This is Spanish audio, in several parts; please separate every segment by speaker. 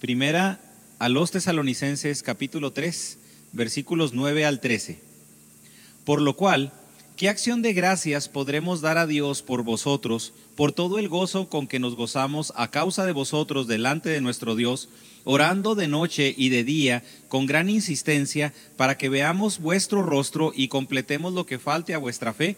Speaker 1: Primera a los tesalonicenses capítulo 3, versículos 9 al 13. Por lo cual, ¿qué acción de gracias podremos dar a Dios por vosotros, por todo el gozo con que nos gozamos a causa de vosotros delante de nuestro Dios, orando de noche y de día con gran insistencia para que veamos vuestro rostro y completemos lo que falte a vuestra fe?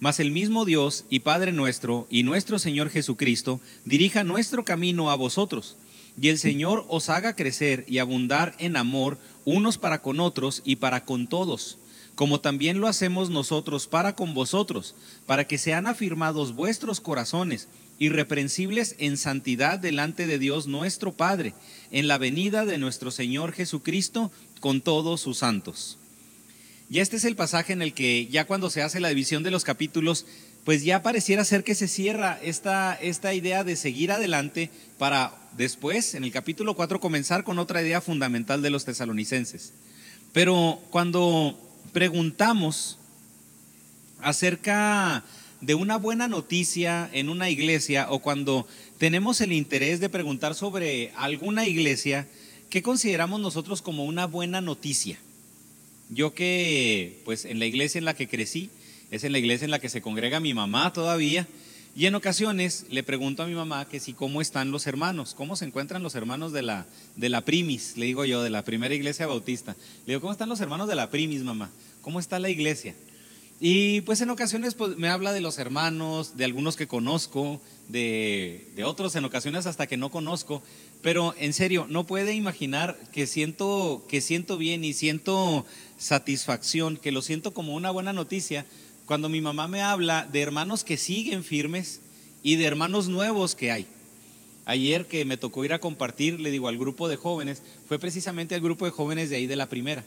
Speaker 1: Mas el mismo Dios y Padre nuestro y nuestro Señor Jesucristo dirija nuestro camino a vosotros, y el Señor os haga crecer y abundar en amor unos para con otros y para con todos, como también lo hacemos nosotros para con vosotros, para que sean afirmados vuestros corazones, irreprensibles en santidad delante de Dios nuestro Padre, en la venida de nuestro Señor Jesucristo con todos sus santos. Y este es el pasaje en el que ya cuando se hace la división de los capítulos, pues ya pareciera ser que se cierra esta, esta idea de seguir adelante para después, en el capítulo 4, comenzar con otra idea fundamental de los tesalonicenses. Pero cuando preguntamos acerca de una buena noticia en una iglesia o cuando tenemos el interés de preguntar sobre alguna iglesia, ¿qué consideramos nosotros como una buena noticia? Yo que, pues en la iglesia en la que crecí, es en la iglesia en la que se congrega mi mamá todavía, y en ocasiones le pregunto a mi mamá que si cómo están los hermanos, cómo se encuentran los hermanos de la, de la primis, le digo yo, de la primera iglesia bautista. Le digo, ¿cómo están los hermanos de la primis, mamá? ¿Cómo está la iglesia? Y pues en ocasiones pues, me habla de los hermanos, de algunos que conozco, de, de, otros en ocasiones hasta que no conozco, pero en serio, no puede imaginar que siento, que siento bien y siento satisfacción, que lo siento como una buena noticia, cuando mi mamá me habla de hermanos que siguen firmes y de hermanos nuevos que hay. Ayer que me tocó ir a compartir, le digo, al grupo de jóvenes, fue precisamente al grupo de jóvenes de ahí de la primera.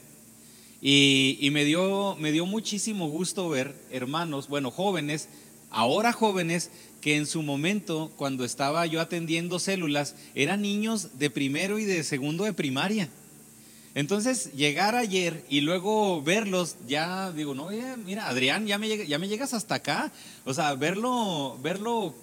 Speaker 1: Y, me, dio, me dio muchísimo gusto ver hermanos, bueno, jóvenes, ahora jóvenes, que en su momento, cuando estaba yo atendiendo células, eran niños de primero y de segundo de primaria. Entonces, llegar ayer y luego verlos, ya digo, no, mira, Adrián, ya me, ya me llegas hasta acá. O sea, verlo, verlo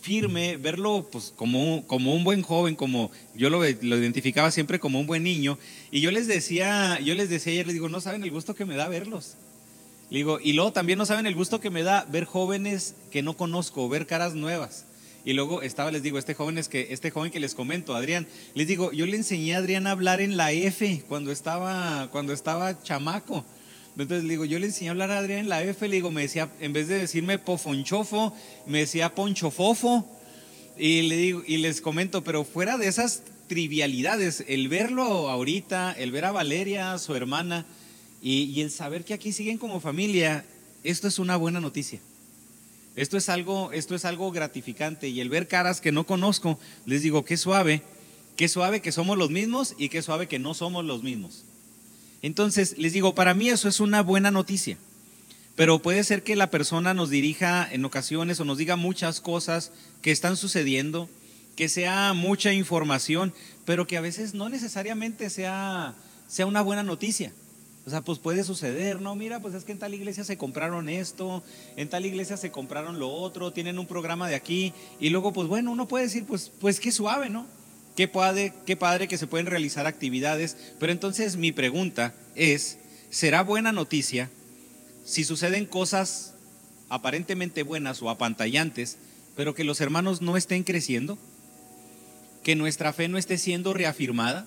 Speaker 1: firme, verlo pues como, como un buen joven, como yo lo, identificaba siempre como un buen niño. Y yo les decía, yo les decía ayer, les digo, no saben el gusto que me da verlos. digo, y luego también no saben el gusto que me da ver jóvenes que no conozco, ver caras nuevas. Y luego estaba, les digo, este joven es que, este joven que les comento, Adrián, les digo, yo le enseñé a Adrián a hablar en la F cuando estaba, cuando estaba chamaco. Entonces le digo, yo le enseñé a hablar a Adrián en la F, le digo, me decía, en vez de decirme pofonchofo, me decía ponchofofo. Y le digo, y les comento, pero fuera de esas trivialidades, el verlo ahorita, el ver a Valeria, su hermana, y, y el saber que aquí siguen como familia, esto es una buena noticia. Esto es algo, esto es algo gratificante y el ver caras que no conozco, les digo, qué suave, qué suave que somos los mismos y qué suave que no somos los mismos. Entonces, les digo, para mí eso es una buena noticia. Pero puede ser que la persona nos dirija en ocasiones o nos diga muchas cosas que están sucediendo, que sea mucha información, pero que a veces no necesariamente sea, sea una buena noticia. O sea, pues puede suceder, ¿no? Mira, pues es que en tal iglesia se compraron esto, en tal iglesia se compraron lo otro, tienen un programa de aquí, y luego, pues bueno, uno puede decir, pues, pues qué suave, ¿no? Qué padre, qué padre que se pueden realizar actividades, pero entonces mi pregunta es, ¿será buena noticia si suceden cosas aparentemente buenas o apantallantes, pero que los hermanos no estén creciendo? ¿Que nuestra fe no esté siendo reafirmada?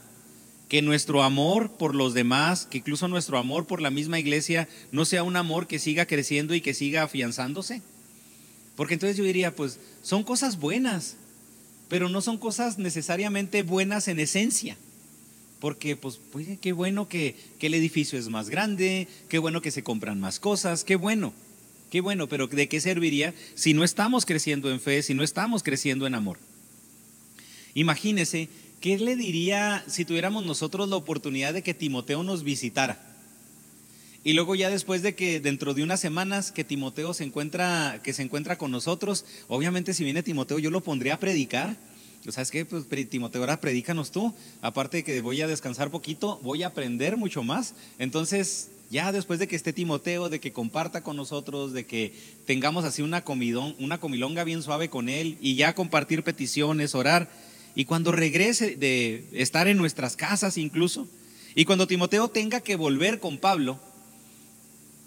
Speaker 1: ¿Que nuestro amor por los demás, que incluso nuestro amor por la misma iglesia, no sea un amor que siga creciendo y que siga afianzándose? Porque entonces yo diría, pues son cosas buenas, pero no son cosas necesariamente buenas en esencia. Porque, pues, pues qué bueno que, que, el edificio es más grande, qué bueno que se compran más cosas, qué bueno, qué bueno, pero ¿de qué serviría si no estamos creciendo en fe, si no estamos creciendo en amor? Imagínese, ¿qué le diría si tuviéramos nosotros la oportunidad de que Timoteo nos visitara? Y luego ya después de que dentro de unas semanas que Timoteo se encuentra, que se encuentra con nosotros, obviamente si viene Timoteo yo lo pondría a predicar. ¿Sabes qué? Pues Timoteo, ahora predícanos tú. Aparte de que voy a descansar poquito, voy a aprender mucho más. Entonces, ya después de que esté Timoteo, de que comparta con nosotros, de que tengamos así una comidón, una comilonga bien suave con él y ya compartir peticiones, orar. Y cuando regrese de estar en nuestras casas incluso, y cuando Timoteo tenga que volver con Pablo,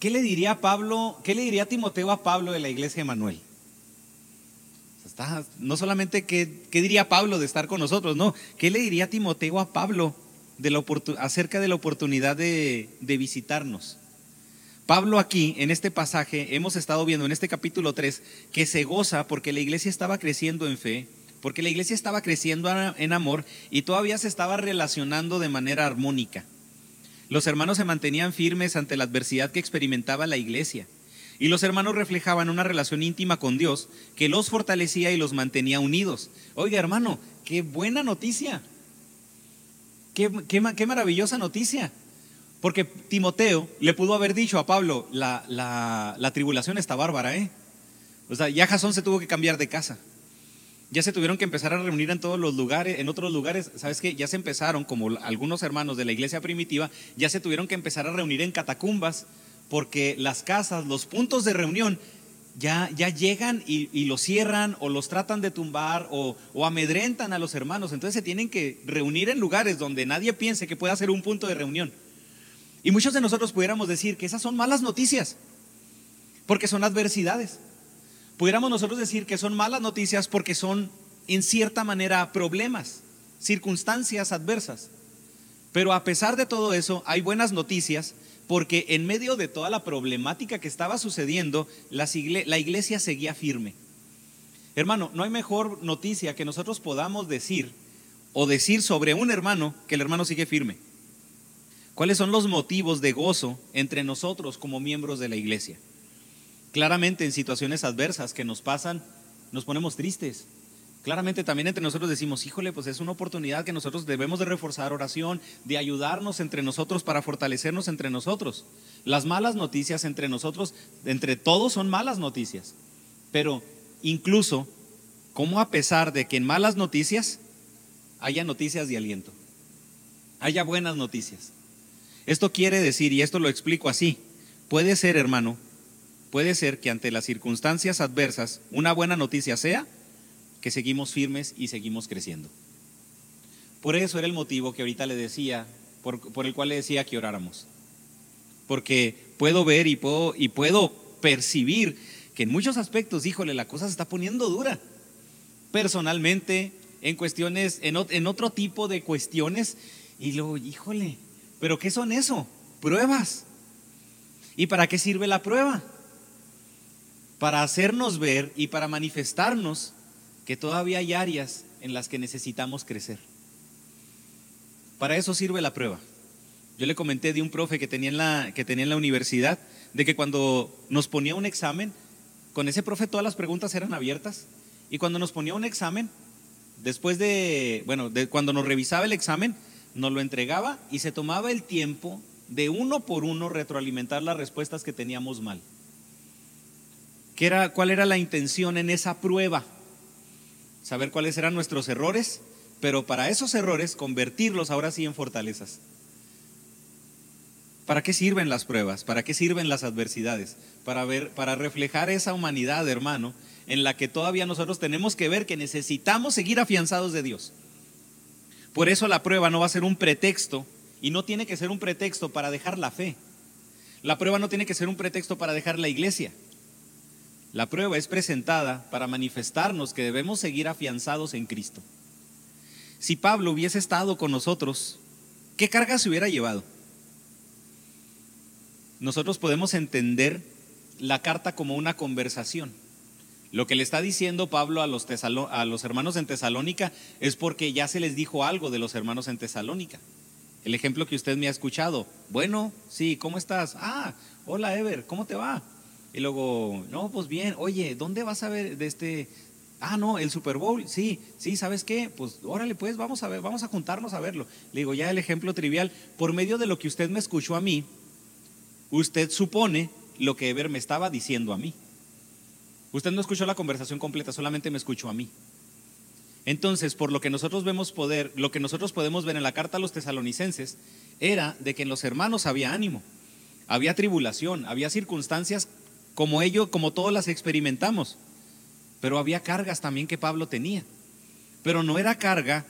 Speaker 1: ¿qué le diría Pablo, qué le diría Timoteo a Pablo de la iglesia de Manuel? no solamente qué, diría Pablo de estar con nosotros, no, ¿qué le diría Timoteo a Pablo de la acerca de la oportunidad de, de visitarnos? Pablo aquí, en este pasaje, hemos estado viendo en este capítulo 3, que se goza porque la iglesia estaba creciendo en fe, porque la iglesia estaba creciendo en amor y todavía se estaba relacionando de manera armónica. Los hermanos se mantenían firmes ante la adversidad que experimentaba la iglesia. Y los hermanos reflejaban una relación íntima con Dios que los fortalecía y los mantenía unidos. Oiga, hermano, qué buena noticia. Qué, qué, maravillosa noticia. Porque Timoteo le pudo haber dicho a Pablo, la, la, la tribulación está bárbara, ¿eh? O sea, ya Jasón se tuvo que cambiar de casa. Ya se tuvieron que empezar a reunir en todos los lugares, en otros lugares, ¿sabes qué? Ya se empezaron, como algunos hermanos de la iglesia primitiva, ya se tuvieron que empezar a reunir en catacumbas porque las casas, los puntos de reunión, ya, ya llegan y, los cierran o los tratan de tumbar o, o, amedrentan a los hermanos. Entonces se tienen que reunir en lugares donde nadie piense que pueda ser un punto de reunión. Y muchos de nosotros pudiéramos decir que esas son malas noticias, porque son adversidades. Pudiéramos nosotros decir que son malas noticias porque son en cierta manera problemas, circunstancias adversas. Pero a pesar de todo eso, hay buenas noticias porque en medio de toda la problemática que estaba sucediendo, la iglesia seguía firme. Hermano, no hay mejor noticia que nosotros podamos decir o decir sobre un hermano que el hermano sigue firme. ¿Cuáles son los motivos de gozo entre nosotros como miembros de la iglesia? Claramente en situaciones adversas que nos pasan, nos ponemos tristes, Claramente también entre nosotros decimos, híjole, pues es una oportunidad que nosotros debemos de reforzar oración, de ayudarnos entre nosotros para fortalecernos entre nosotros. Las malas noticias entre nosotros, entre todos son malas noticias. Pero incluso, como a pesar de que en malas noticias haya noticias de aliento, haya buenas noticias? Esto quiere decir, y esto lo explico así, puede ser, hermano, puede ser que ante las circunstancias adversas una buena noticia sea que seguimos firmes y seguimos creciendo. Por eso era el motivo que ahorita le decía, por, el cual le decía que oráramos. Porque puedo ver y puedo, y puedo percibir que en muchos aspectos, híjole, la cosa se está poniendo dura. Personalmente, en cuestiones, en, en otro tipo de cuestiones, y luego, híjole, ¿pero qué son eso? Pruebas. ¿Y para qué sirve la prueba? Para hacernos ver y para manifestarnos que todavía hay áreas en las que necesitamos crecer. Para eso sirve la prueba. Yo le comenté de un profe que tenía en la, que tenía en la universidad, de que cuando nos ponía un examen, con ese profe todas las preguntas eran abiertas, y cuando nos ponía un examen, después de, bueno, cuando nos revisaba el examen, nos lo entregaba y se tomaba el tiempo de uno por uno retroalimentar las respuestas que teníamos mal. ¿Qué era, ¿Cuál era la intención en esa prueba? saber cuáles eran nuestros errores, pero para esos errores convertirlos ahora sí en fortalezas. ¿Para qué sirven las pruebas? ¿Para qué sirven las adversidades? Para ver, para reflejar esa humanidad, hermano, en la que todavía nosotros tenemos que ver que necesitamos seguir afianzados de Dios. Por eso la prueba no va a ser un pretexto y no tiene que ser un pretexto para dejar la fe. La prueba no tiene que ser un pretexto para dejar la iglesia. La prueba es presentada para manifestarnos que debemos seguir afianzados en Cristo. Si Pablo hubiese estado con nosotros, ¿qué carga se hubiera llevado? Nosotros podemos entender la carta como una conversación. Lo que le está diciendo Pablo a los, a los hermanos en Tesalónica es porque ya se les dijo algo de los hermanos en Tesalónica. El ejemplo que usted me ha escuchado. Bueno, sí, ¿cómo estás? Ah, hola Ever, ¿cómo te va? Y luego, no, pues bien, oye, ¿dónde vas a ver de este? Ah, no, el Super Bowl, sí, sí, ¿sabes qué? Pues órale, pues vamos a ver, vamos a juntarnos a verlo. Le digo, ya el ejemplo trivial, por medio de lo que usted me escuchó a mí, usted supone lo que Ever me estaba diciendo a mí. Usted no escuchó la conversación completa, solamente me escuchó a mí. Entonces, por lo que nosotros vemos poder, lo que nosotros podemos ver en la carta a los tesalonicenses, era de que en los hermanos había ánimo, había tribulación, había circunstancias como ellos, como todos las experimentamos. Pero había cargas también que Pablo tenía. pero no era carga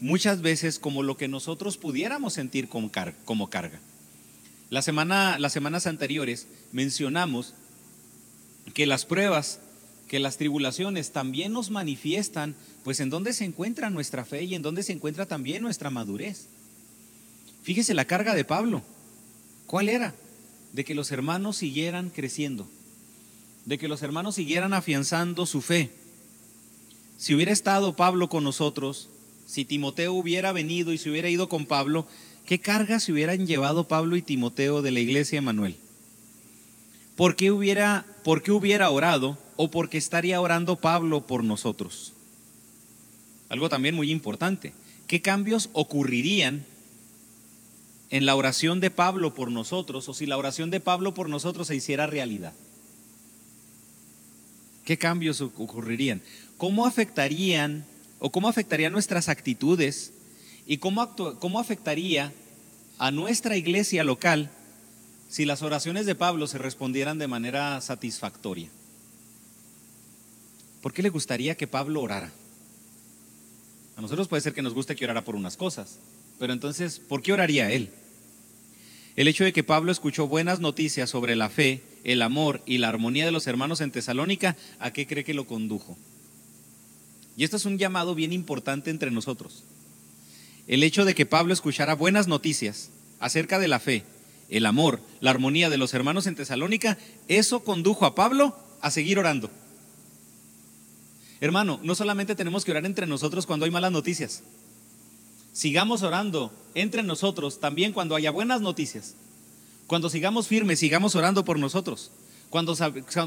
Speaker 1: muchas veces como lo que nosotros pudiéramos sentir como carga. Las semanas anteriores mencionamos que las pruebas, que las tribulaciones también nos manifiestan, pues en dónde se encuentra nuestra fe y en dónde se encuentra también nuestra madurez. Fíjese la carga de Pablo. ¿Cuál era? De que los hermanos siguieran creciendo, de que los hermanos siguieran afianzando su fe. Si hubiera estado Pablo con nosotros, si Timoteo hubiera venido y se hubiera ido con Pablo, ¿qué cargas se hubieran llevado Pablo y Timoteo de la iglesia de Emanuel? ¿Por qué hubiera, por qué hubiera orado o por qué estaría orando Pablo por nosotros? Algo también muy importante. ¿Qué cambios ocurrirían en la oración de Pablo por nosotros o si la oración de Pablo por nosotros se hiciera realidad? ¿Qué cambios ocurrirían? ¿Cómo afectarían o cómo afectarían nuestras actitudes y cómo, cómo afectaría a nuestra iglesia local si las oraciones de Pablo se respondieran de manera satisfactoria? ¿Por qué le gustaría que Pablo orara? A nosotros puede ser que nos guste que orara por unas cosas, pero entonces, ¿por qué oraría él? El hecho de que Pablo escuchó buenas noticias sobre la fe, el amor y la armonía de los hermanos en Tesalónica, ¿a qué cree que lo condujo? Y esto es un llamado bien importante entre nosotros. El hecho de que Pablo escuchara buenas noticias acerca de la fe, el amor, la armonía de los hermanos en Tesalónica, eso condujo a Pablo a seguir orando. Hermano, no solamente tenemos que orar entre nosotros cuando hay malas noticias. Sigamos orando entre nosotros también cuando haya buenas noticias. Cuando sigamos firmes, sigamos orando por nosotros. Cuando,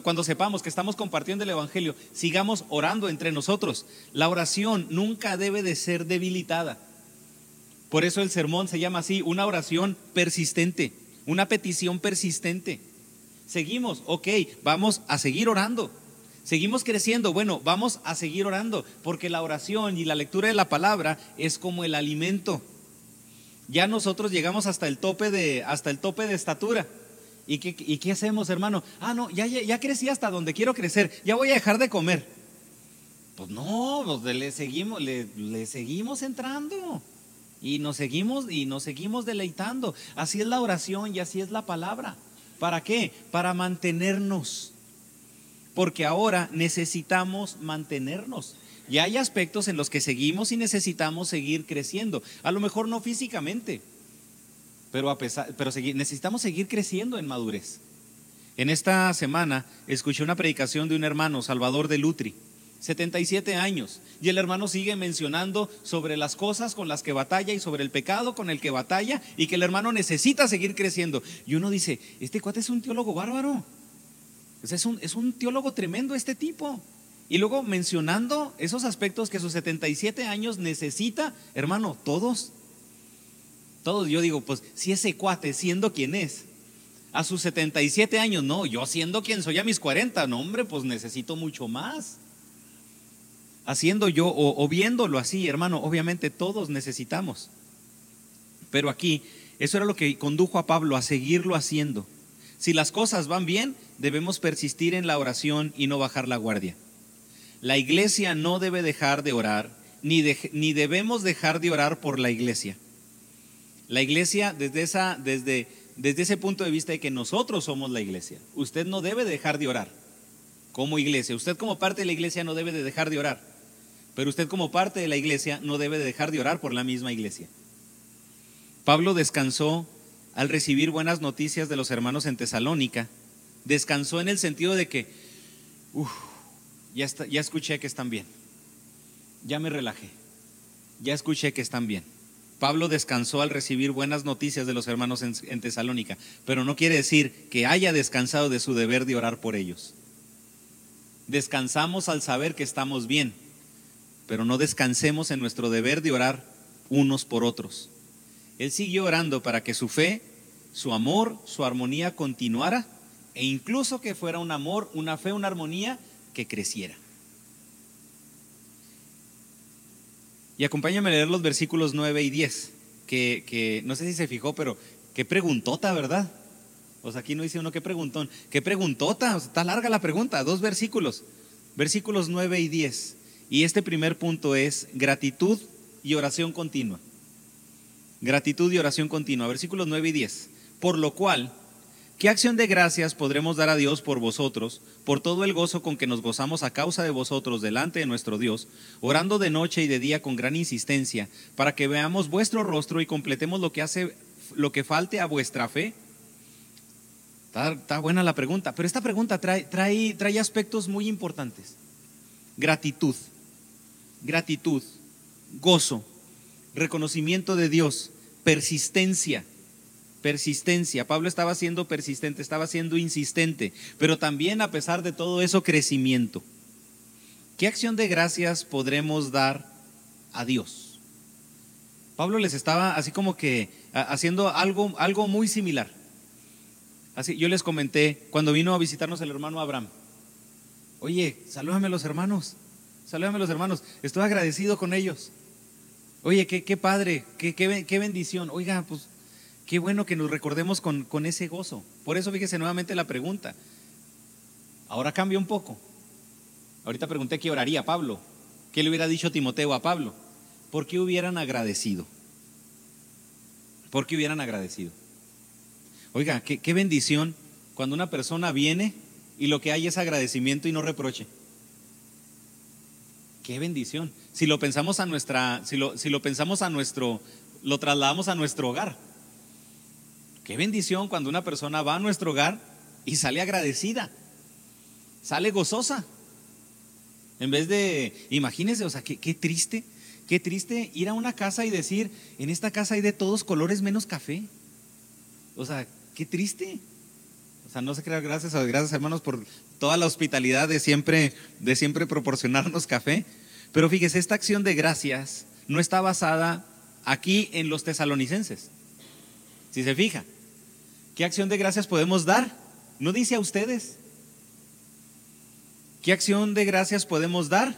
Speaker 1: cuando, sepamos que estamos compartiendo el Evangelio, sigamos orando entre nosotros. La oración nunca debe de ser debilitada. Por eso el sermón se llama así, una oración persistente, una petición persistente. Seguimos, ok, vamos a seguir orando. Seguimos creciendo, bueno, vamos a seguir orando, porque la oración y la lectura de la palabra es como el alimento. Ya nosotros llegamos hasta el tope de, hasta el tope de estatura. ¿Y qué, qué hacemos, hermano? Ah, no, ya, ya, crecí hasta donde quiero crecer, ya voy a dejar de comer. Pues no, pues le seguimos, le seguimos entrando y nos seguimos y nos seguimos deleitando. Así es la oración y así es la palabra. ¿Para qué? Para mantenernos porque ahora necesitamos mantenernos. Y hay aspectos en los que seguimos y necesitamos seguir creciendo. A lo mejor no físicamente, pero, a pesar, necesitamos seguir creciendo en madurez. En esta semana escuché una predicación de un hermano, Salvador de Lutri, 77 años, y el hermano sigue mencionando sobre las cosas con las que batalla y sobre el pecado con el que batalla y que el hermano necesita seguir creciendo. Y uno dice, este cuate es un teólogo bárbaro es, un, es un teólogo tremendo este tipo. Y luego mencionando esos aspectos que sus 77 años necesita, hermano, todos, todos, yo digo, pues si ese cuate siendo quien es, a sus 77 años, no, yo siendo quien soy a mis 40, no hombre, pues necesito mucho más. Haciendo yo o viéndolo así, hermano, obviamente todos necesitamos. Pero aquí, eso era lo que condujo a Pablo a seguirlo haciendo. Si las cosas van bien, debemos persistir en la oración y no bajar la guardia. La iglesia no debe dejar de orar, ni, ni debemos dejar de orar por la iglesia. La iglesia, desde, esa, desde, desde ese punto de vista de que nosotros somos la iglesia, usted no debe dejar de orar como iglesia. Usted como parte de la iglesia no debe de dejar de orar. Pero usted como parte de la iglesia no debe de dejar de orar por la misma iglesia. Pablo descansó al recibir buenas noticias de los hermanos en Tesalónica, descansó en el sentido de que, ya, ya escuché que están bien, ya me relajé, ya escuché que están bien. Pablo descansó al recibir buenas noticias de los hermanos en Tesalónica, pero no quiere decir que haya descansado de su deber de orar por ellos. Descansamos al saber que estamos bien, pero no descansemos en nuestro deber de orar unos por otros. Él siguió orando para que su fe, su amor, su armonía continuara e incluso que fuera un amor, una fe, una armonía que creciera. Y acompáñame a leer los versículos 9 y 10, que, no sé si se fijó, pero qué preguntota, ¿verdad? O sea, aquí no dice uno qué preguntón, qué preguntota, está larga la pregunta, dos versículos, versículos 9 y 10. Y este primer punto es gratitud y oración continua. Gratitud y oración continua. Versículos 9 y 10. Por lo cual, ¿qué acción de gracias podremos dar a Dios por vosotros, por todo el gozo con que nos gozamos a causa de vosotros delante de nuestro Dios, orando de noche y de día con gran insistencia, para que veamos vuestro rostro y completemos lo que hace lo que falte a vuestra fe? Está, buena la pregunta, pero esta pregunta trae, trae, trae aspectos muy importantes. Gratitud, gratitud, gozo, reconocimiento de Dios, persistencia, persistencia. Pablo estaba siendo persistente, estaba siendo insistente, pero también a pesar de todo eso, crecimiento. ¿Qué acción de gracias podremos dar a Dios? Pablo les estaba así como que haciendo algo, algo muy similar. Así, yo les comenté cuando vino a visitarnos el hermano Abraham. Oye, salúdame los hermanos, salúdame los hermanos. Estoy agradecido con ellos. Oye, qué, padre, qué, bendición. Oiga, pues qué bueno que nos recordemos con, con ese gozo. Por eso fíjese nuevamente la pregunta. Ahora cambia un poco. Ahorita pregunté qué oraría Pablo. ¿Qué le hubiera dicho Timoteo a Pablo? ¿Por qué hubieran agradecido? ¿Por qué hubieran agradecido? Oiga, qué, bendición cuando una persona viene y lo que hay es agradecimiento y no reproche. Qué bendición. Si lo pensamos a nuestra, si lo, si lo pensamos a nuestro, lo trasladamos a nuestro hogar. Qué bendición cuando una persona va a nuestro hogar y sale agradecida, sale gozosa. En vez de, imagínense, o sea, qué, qué triste, qué triste ir a una casa y decir, en esta casa hay de todos colores menos café. O sea, Qué triste. O sea, no se crea gracias gracias hermanos por toda la hospitalidad de siempre, de siempre proporcionarnos café. Pero fíjese, esta acción de gracias no está basada aquí en los tesalonicenses. Si se fija, ¿qué acción de gracias podemos dar? No dice a ustedes. ¿Qué acción de gracias podemos dar?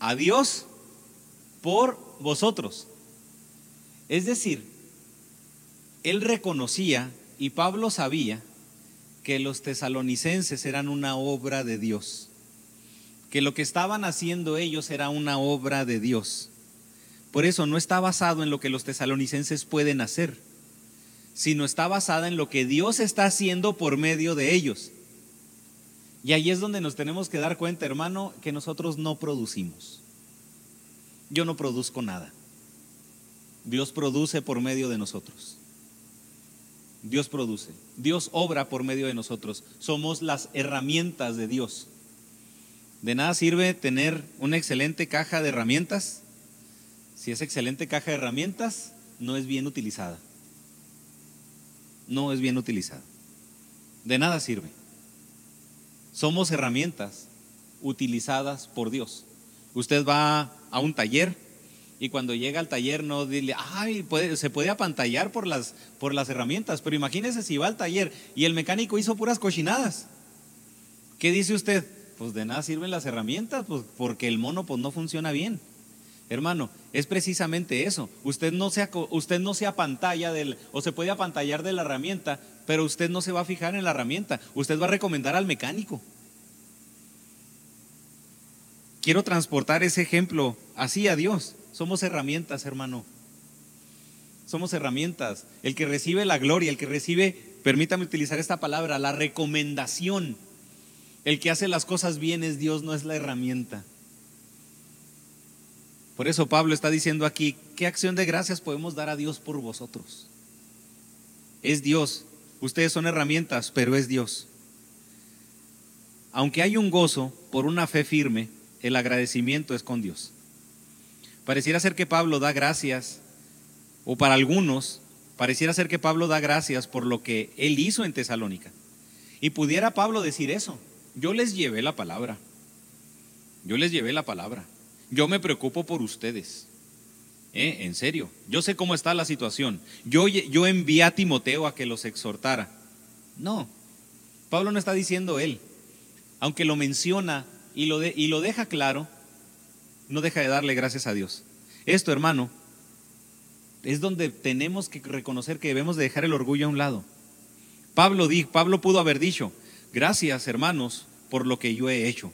Speaker 1: A Dios por vosotros. Es decir, él reconocía y Pablo sabía que los tesalonicenses eran una obra de Dios, que lo que estaban haciendo ellos era una obra de Dios. Por eso no está basado en lo que los tesalonicenses pueden hacer, sino está basada en lo que Dios está haciendo por medio de ellos. Y ahí es donde nos tenemos que dar cuenta, hermano, que nosotros no producimos. Yo no produzco nada. Dios produce por medio de nosotros. Dios produce. Dios obra por medio de nosotros. Somos las herramientas de Dios. De nada sirve tener una excelente caja de herramientas si esa excelente caja de herramientas no es bien utilizada. No es bien utilizada. De nada sirve. Somos herramientas utilizadas por Dios. Usted va a un taller y cuando llega al taller no dile, ay, se puede apantallar por las, por las herramientas, pero imagínese si va al taller y el mecánico hizo puras cochinadas. ¿Qué dice usted? Pues de nada sirven las herramientas, pues porque el mono pues no funciona bien. Hermano, es precisamente eso. Usted no se, usted no apantalla del, o se puede apantallar de la herramienta, pero usted no se va a fijar en la herramienta. Usted va a recomendar al mecánico. Quiero transportar ese ejemplo así a Dios. Somos herramientas, hermano. Somos herramientas. El que recibe la gloria, el que recibe, permítame utilizar esta palabra, la recomendación. El que hace las cosas bien es Dios, no es la herramienta. Por eso Pablo está diciendo aquí, ¿qué acción de gracias podemos dar a Dios por vosotros? Es Dios. Ustedes son herramientas, pero es Dios. Aunque hay un gozo por una fe firme, el agradecimiento es con Dios. Pareciera ser que Pablo da gracias, o para algunos, pareciera ser que Pablo da gracias por lo que él hizo en Tesalónica. Y pudiera Pablo decir eso, yo les llevé la palabra, yo les llevé la palabra, yo me preocupo por ustedes. ¿Eh? En serio, yo sé cómo está la situación. Yo, yo envié a Timoteo a que los exhortara. No, Pablo no está diciendo él, aunque lo menciona y lo, y lo deja claro, no deja de darle gracias a Dios. Esto, hermano, es donde tenemos que reconocer que debemos de dejar el orgullo a un lado. Pablo, dijo, Pablo pudo haber dicho, gracias hermanos por lo que yo he hecho.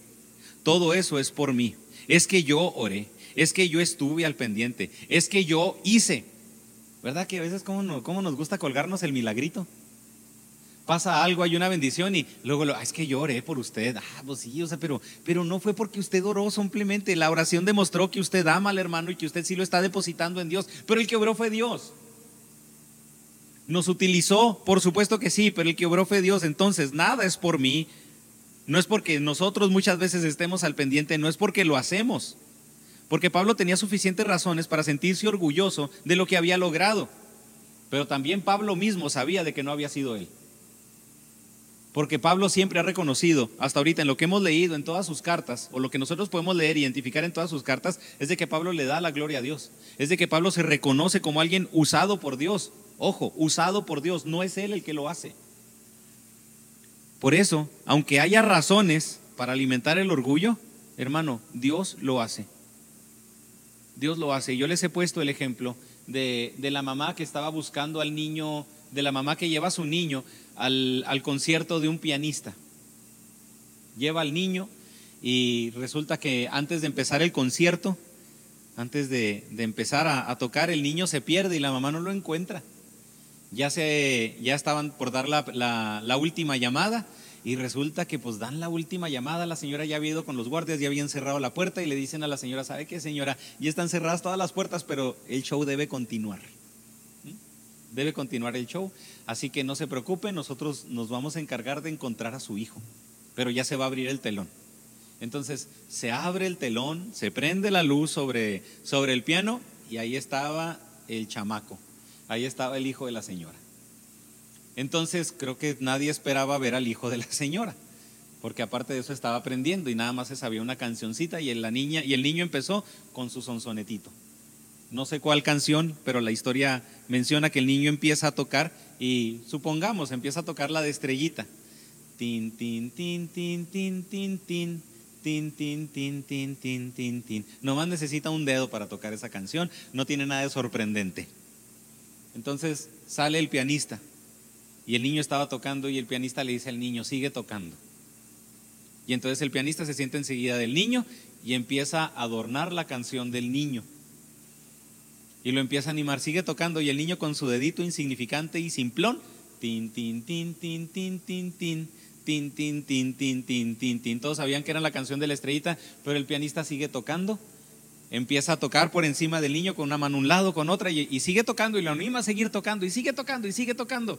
Speaker 1: Todo eso es por mí. es que yo oré, es que yo estuve al pendiente, es que yo hice. ¿Verdad que a veces cómo cómo nos gusta colgarnos el milagrito? Pasa algo, hay una bendición y luego lo, es que yo oré por usted. Ah, pues sí, o sea, pero, pero no fue porque usted oró simplemente. La oración demostró que usted ama al hermano y que usted sí lo está depositando en Dios. Pero el que obró fue Dios. Nos utilizó, por supuesto que sí, pero el que obró fue Dios. Entonces, nada es por mí. No es porque nosotros muchas veces estemos al pendiente, no es porque lo hacemos. Porque Pablo tenía suficientes razones para sentirse orgulloso de lo que había logrado. Pero también Pablo mismo sabía de que no había sido él. Porque Pablo siempre ha reconocido, hasta ahorita en lo que hemos leído en todas sus cartas, o lo que nosotros podemos leer e identificar en todas sus cartas, es de que Pablo le da la gloria a Dios. Es de que Pablo se reconoce como alguien usado por Dios. Ojo, usado por Dios, no es él el que lo hace. Por eso, aunque haya razones para alimentar el orgullo, hermano, Dios lo hace. Dios lo hace. Yo les he puesto el ejemplo de, de la mamá que estaba buscando al niño, de la mamá que lleva a su niño al, concierto de un pianista. Lleva al niño y resulta que antes de empezar el concierto, antes de, empezar a, tocar, el niño se pierde y la mamá no lo encuentra. Ya, se, ya estaban por dar la, la, última llamada y resulta que pues dan la última llamada, la señora ya había ido con los guardias, ya habían cerrado la puerta y le dicen a la señora, ¿sabe qué señora? Ya están cerradas todas las puertas, pero el show debe continuar debe continuar el show. Así que no se preocupe, nosotros nos vamos a encargar de encontrar a su hijo, pero ya se va a abrir el telón. Entonces se abre el telón, se prende la luz sobre, sobre el piano y ahí estaba el chamaco, ahí estaba el hijo de la señora. Entonces creo que nadie esperaba ver al hijo de la señora, porque aparte de eso estaba aprendiendo y nada más se sabía una cancioncita y la niña y el niño empezó con su sonsonetito no sé cuál canción, pero la historia menciona que el niño empieza a tocar y supongamos, empieza a tocar la de estrellita. Tin, tin, tin, tin, tin, tin, tin. Tin, tin, tin, tin, tin, tin, tin. Nomás necesita un dedo para tocar esa canción, no tiene nada de sorprendente. Entonces sale el pianista y el niño estaba tocando y el pianista le dice al niño, sigue tocando. Y entonces el pianista se siente enseguida del niño y empieza a adornar la canción del niño y lo empieza a animar. Sigue tocando y el niño con su dedito insignificante y simplón, tin, tin, tin, tin, tin, tin, tin, tin, tin, tin, tin, tin, tin, tin. Todos sabían que era la canción de la estrellita, pero el pianista sigue tocando. Empieza a tocar por encima del niño con una mano un lado, con otra, y, sigue tocando y lo anima a seguir tocando, y sigue tocando, y sigue tocando.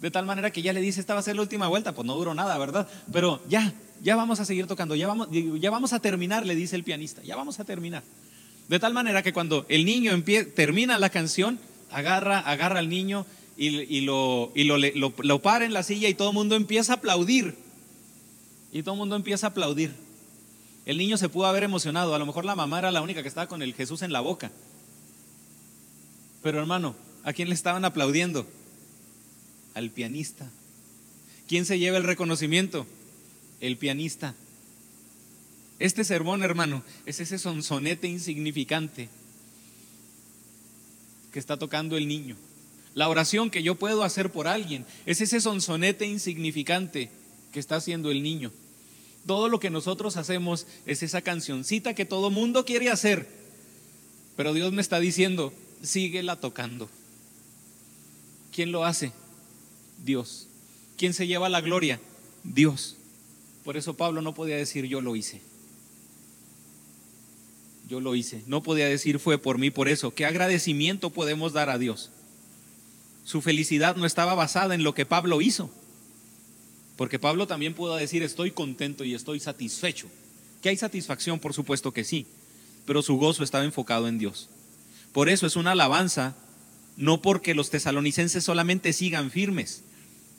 Speaker 1: De tal manera que ya le dice, esta va a ser la última vuelta, pues no duró nada, ¿verdad? Pero ya, ya vamos a seguir tocando, ya vamos, ya vamos a terminar, le dice el pianista, ya vamos a terminar. De tal manera que cuando el niño termina la canción, agarra, agarra al niño y, lo, y lo, lo, para en la silla y todo el mundo empieza a aplaudir. Y todo el mundo empieza a aplaudir. El niño se pudo haber emocionado, a lo mejor la mamá era la única que estaba con el Jesús en la boca. Pero hermano, ¿a quién le estaban aplaudiendo? Al pianista. ¿Quién se lleva el reconocimiento? El pianista. Este sermón, hermano, es ese sonsonete insignificante que está tocando el niño. La oración que yo puedo hacer por alguien es ese sonsonete insignificante que está haciendo el niño. Todo lo que nosotros hacemos es esa cancioncita que todo mundo quiere hacer. Pero Dios me está diciendo, síguela tocando. ¿Quién lo hace? Dios. ¿Quién se lleva la gloria? Dios. Por eso Pablo no podía decir yo lo hice yo lo hice. No podía decir fue por mí, por eso. ¿Qué agradecimiento podemos dar a Dios? Su felicidad no estaba basada en lo que Pablo hizo. Porque Pablo también pudo decir estoy contento y estoy satisfecho. ¿Que hay satisfacción? Por supuesto que sí. Pero su gozo estaba enfocado en Dios. Por eso es una alabanza, no porque los tesalonicenses solamente sigan firmes.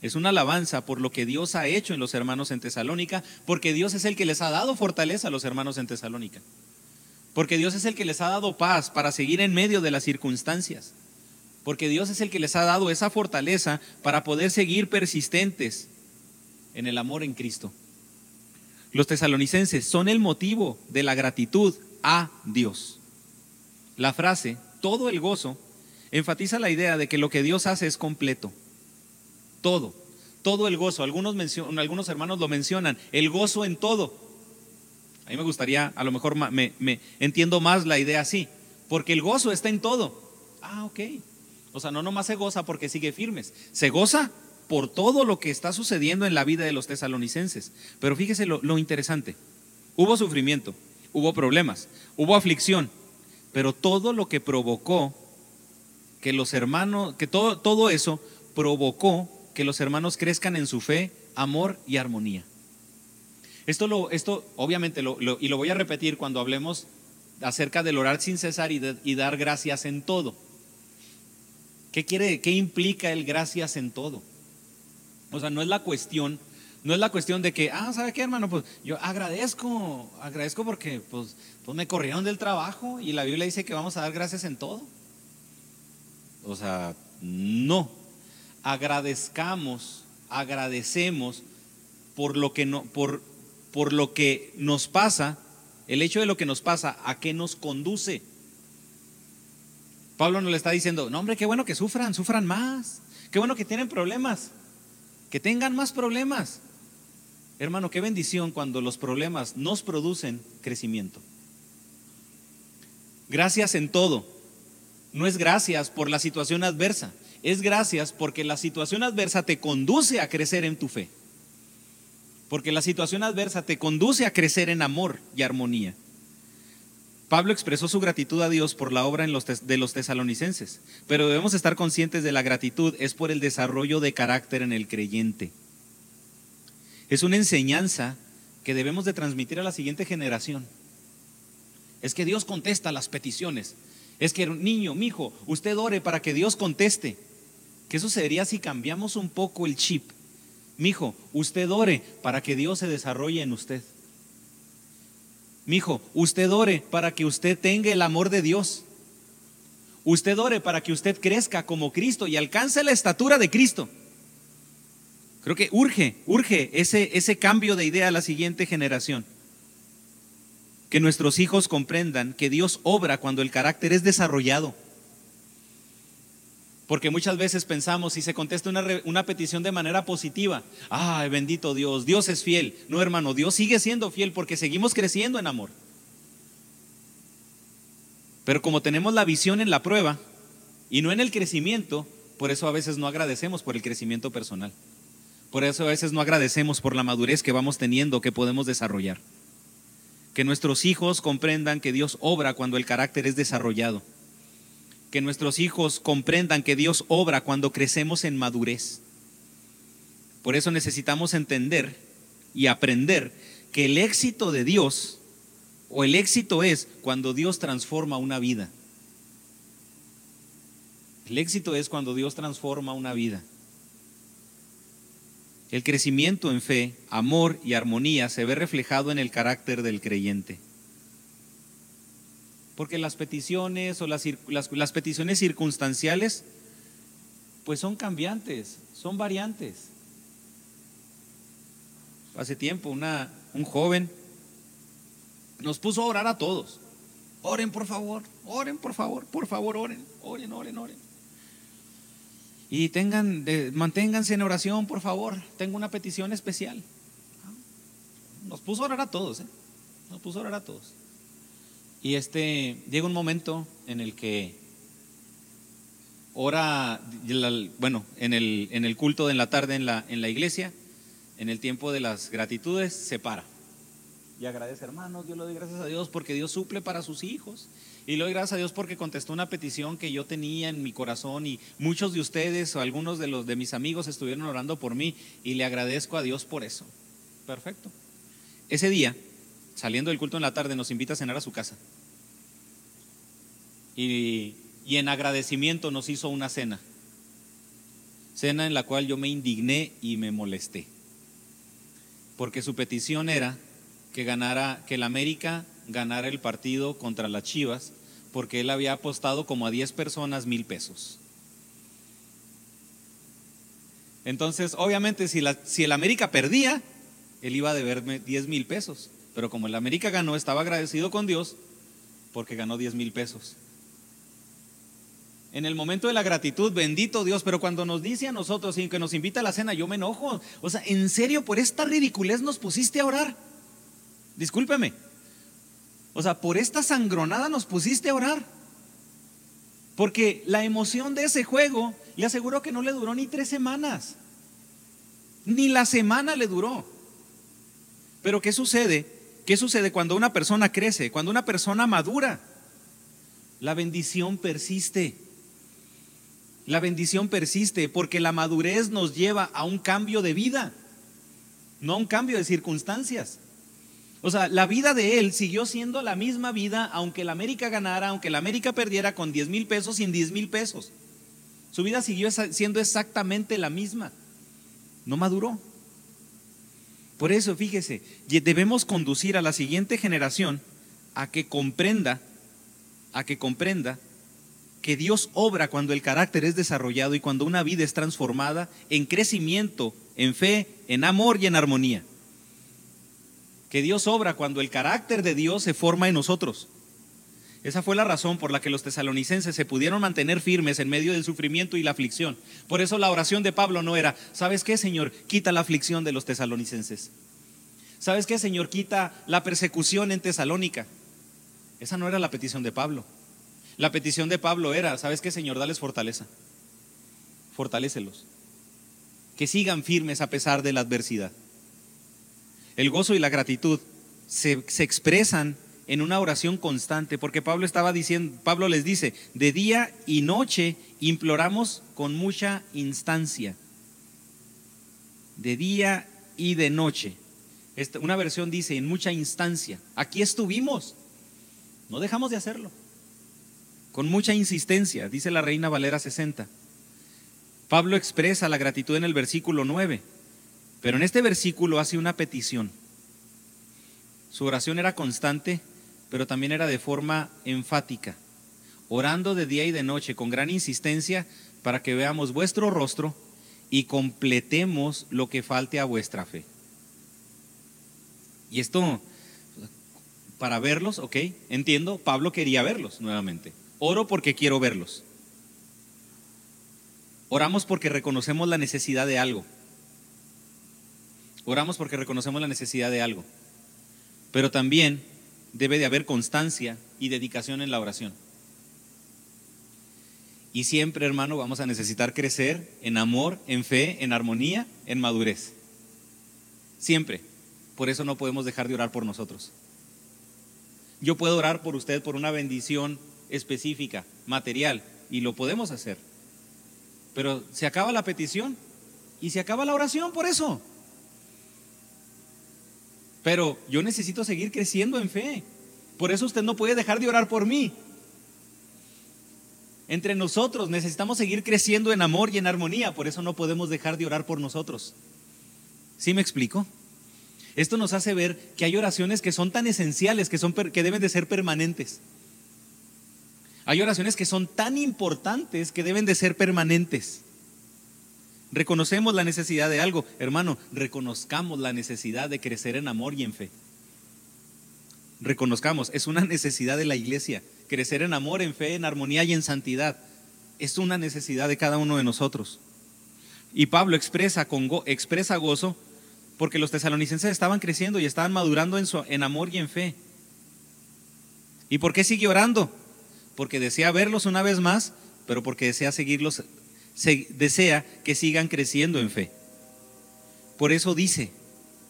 Speaker 1: Es una alabanza por lo que Dios ha hecho en los hermanos en Tesalónica, porque Dios es el que les ha dado fortaleza a los hermanos en Tesalónica. Porque Dios es el que les ha dado paz para seguir en medio de las circunstancias. Porque Dios es el que les ha dado esa fortaleza para poder seguir persistentes en el amor en Cristo. Los tesalonicenses son el motivo de la gratitud a Dios. La frase, todo el gozo, enfatiza la idea de que lo que Dios hace es completo. Todo, todo el gozo. Algunos, algunos hermanos lo mencionan, el gozo en todo. A mí me gustaría, a lo mejor me, entiendo más la idea así, porque el gozo está en todo. Ah, ok. O sea, no nomás se goza porque sigue firmes, se goza por todo lo que está sucediendo en la vida de los tesalonicenses. Pero fíjese lo, lo interesante, hubo sufrimiento, hubo problemas, hubo aflicción, pero todo lo que provocó que los hermanos, que todo, todo eso provocó que los hermanos crezcan en su fe, amor y armonía. Esto, lo, esto obviamente, lo, y lo voy a repetir cuando hablemos acerca del orar sin cesar y, dar gracias en todo. ¿Qué quiere, qué implica el gracias en todo? O sea, no es la cuestión, no es la cuestión de que, ah, ¿sabe qué, hermano? Pues yo agradezco, agradezco porque pues, pues me corrieron del trabajo y la Biblia dice que vamos a dar gracias en todo. O sea, no. Agradezcamos, agradecemos por lo que no, por, por lo que nos pasa, el hecho de lo que nos pasa, a qué nos conduce. Pablo nos le está diciendo, no hombre, qué bueno que sufran, sufran más, qué bueno que tienen problemas, que tengan más problemas. Hermano, qué bendición cuando los problemas nos producen crecimiento. Gracias en todo. No es gracias por la situación adversa, es gracias porque la situación adversa te conduce a crecer en tu fe. Porque la situación adversa te conduce a crecer en amor y armonía. Pablo expresó su gratitud a Dios por la obra en los de los tesalonicenses, pero debemos estar conscientes de la gratitud es por el desarrollo de carácter en el creyente. Es una enseñanza que debemos de transmitir a la siguiente generación. Es que Dios contesta las peticiones. Es que niño, mi hijo, usted ore para que Dios conteste. ¿Qué sucedería si cambiamos un poco el chip? Mi hijo, usted ore para que Dios se desarrolle en usted. Mijo, usted ore para que usted tenga el amor de Dios. Usted ore para que usted crezca como Cristo y alcance la estatura de Cristo. Creo que urge, urge ese, ese cambio de idea a la siguiente generación. Que nuestros hijos comprendan que Dios obra cuando el carácter es desarrollado. Porque muchas veces pensamos, si se contesta una, petición de manera positiva, ay, bendito Dios, Dios es fiel. No, hermano, Dios sigue siendo fiel porque seguimos creciendo en amor. Pero como tenemos la visión en la prueba y no en el crecimiento, por eso a veces no agradecemos por el crecimiento personal. Por eso a veces no agradecemos por la madurez que vamos teniendo, que podemos desarrollar. Que nuestros hijos comprendan que Dios obra cuando el carácter es desarrollado que nuestros hijos comprendan que Dios obra cuando crecemos en madurez. Por eso necesitamos entender y aprender que el éxito de Dios o el éxito es cuando Dios transforma una vida. El éxito es cuando Dios transforma una vida. El crecimiento en fe, amor y armonía se ve reflejado en el carácter del creyente porque las peticiones o las, las, peticiones circunstanciales pues son cambiantes, son variantes. Hace tiempo un joven nos puso a orar a todos. Oren por favor, oren por favor, por favor, oren, oren, oren, oren. Y tengan, manténganse en oración, por favor. Tengo una petición especial. Nos puso a orar a todos, ¿eh? Nos puso a orar a todos. Y este, llega un momento en el que ora, bueno, en el, en el culto de la tarde en la, en la iglesia, en el tiempo de las gratitudes, se para. Y agradece, hermanos, yo le doy gracias a Dios porque Dios suple para sus hijos. Y le doy gracias a Dios porque contestó una petición que yo tenía en mi corazón y muchos de ustedes o algunos de los de mis amigos estuvieron orando por mí y le agradezco a Dios por eso. Perfecto. Ese día saliendo del culto en la tarde, nos invita a cenar a su casa. Y, en agradecimiento nos hizo una cena. Cena en la cual yo me indigné y me molesté. Porque su petición era que ganara, que el América ganara el partido contra las Chivas, porque él había apostado como a 10 personas mil pesos. Entonces, obviamente, si, la, si el América perdía, él iba a deberme 10 mil pesos. Pero como el América ganó, estaba agradecido con Dios porque ganó 10 mil pesos. En el momento de la gratitud, bendito Dios, pero cuando nos dice a nosotros y que nos invita a la cena, yo me enojo. O sea, en serio, por esta ridiculez nos pusiste a orar. Discúlpeme, O sea, por esta sangronada nos pusiste a orar. Porque la emoción de ese juego, le aseguro que no le duró ni tres semanas. Ni la semana le duró. Pero ¿qué sucede? ¿Qué sucede cuando una persona crece? Cuando una persona madura. La bendición persiste. La bendición persiste porque la madurez nos lleva a un cambio de vida, no a un cambio de circunstancias. O sea, la vida de él siguió siendo la misma vida, aunque la América ganara, aunque la América perdiera con 10 mil pesos en 10 mil pesos. Su vida siguió siendo exactamente la misma. No maduró. Por eso, fíjese, debemos conducir a la siguiente generación a que comprenda, a que comprenda que Dios obra cuando el carácter es desarrollado y cuando una vida es transformada en crecimiento, en fe, en amor y en armonía que Dios obra cuando el carácter de Dios se forma en nosotros. Esa fue la razón por la que los tesalonicenses se pudieron mantener firmes en medio del sufrimiento y la aflicción. Por eso la oración de Pablo no era, ¿sabes qué, Señor? Quita la aflicción de los tesalonicenses. ¿Sabes qué, Señor? Quita la persecución en Tesalónica. Esa no era la petición de Pablo. La petición de Pablo era, ¿sabes qué, Señor? Dales fortaleza. Fortalécelos. Que sigan firmes a pesar de la adversidad. El gozo y la gratitud se, expresan en una oración constante, porque Pablo estaba diciendo, Pablo les dice, de día y noche imploramos con mucha instancia. De día y de noche. una versión dice, en mucha instancia. Aquí estuvimos. No dejamos de hacerlo. Con mucha insistencia, dice la Reina Valera 60. Pablo expresa la gratitud en el versículo 9. Pero en este versículo hace una petición. Su oración era constante, pero también era de forma enfática, orando de día y de noche con gran insistencia para que veamos vuestro rostro y completemos lo que falte a vuestra fe. Y esto, para verlos, ok, entiendo, Pablo quería verlos nuevamente. Oro porque quiero verlos. Oramos porque reconocemos la necesidad de algo. Oramos porque reconocemos la necesidad de algo. Pero también debe de haber constancia y dedicación en la oración. Y siempre, hermano, vamos a necesitar crecer en amor, en fe, en armonía, en madurez. Siempre. Por eso no podemos dejar de orar por nosotros. Yo puedo orar por usted por una bendición específica, material, y lo podemos hacer. Pero se acaba la petición y se acaba la oración por eso. Pero yo necesito seguir creciendo en fe. Por eso usted no puede dejar de orar por mí. Entre nosotros necesitamos seguir creciendo en amor y en armonía. Por eso no podemos dejar de orar por nosotros. ¿Sí me explico? Esto nos hace ver que hay oraciones que son tan esenciales, que, son, que deben de ser permanentes. Hay oraciones que son tan importantes que deben de ser permanentes. Reconocemos la necesidad de algo. Hermano, reconozcamos la necesidad de crecer en amor y en fe. Reconozcamos, es una necesidad de la iglesia. Crecer en amor, en fe, en armonía y en santidad. Es una necesidad de cada uno de nosotros. Y Pablo expresa, con expresa gozo porque los tesalonicenses estaban creciendo y estaban madurando en, su, en amor y en fe. ¿Y por qué sigue orando? Porque desea verlos una vez más, pero porque desea seguirlos se desea que sigan creciendo en fe. Por eso dice,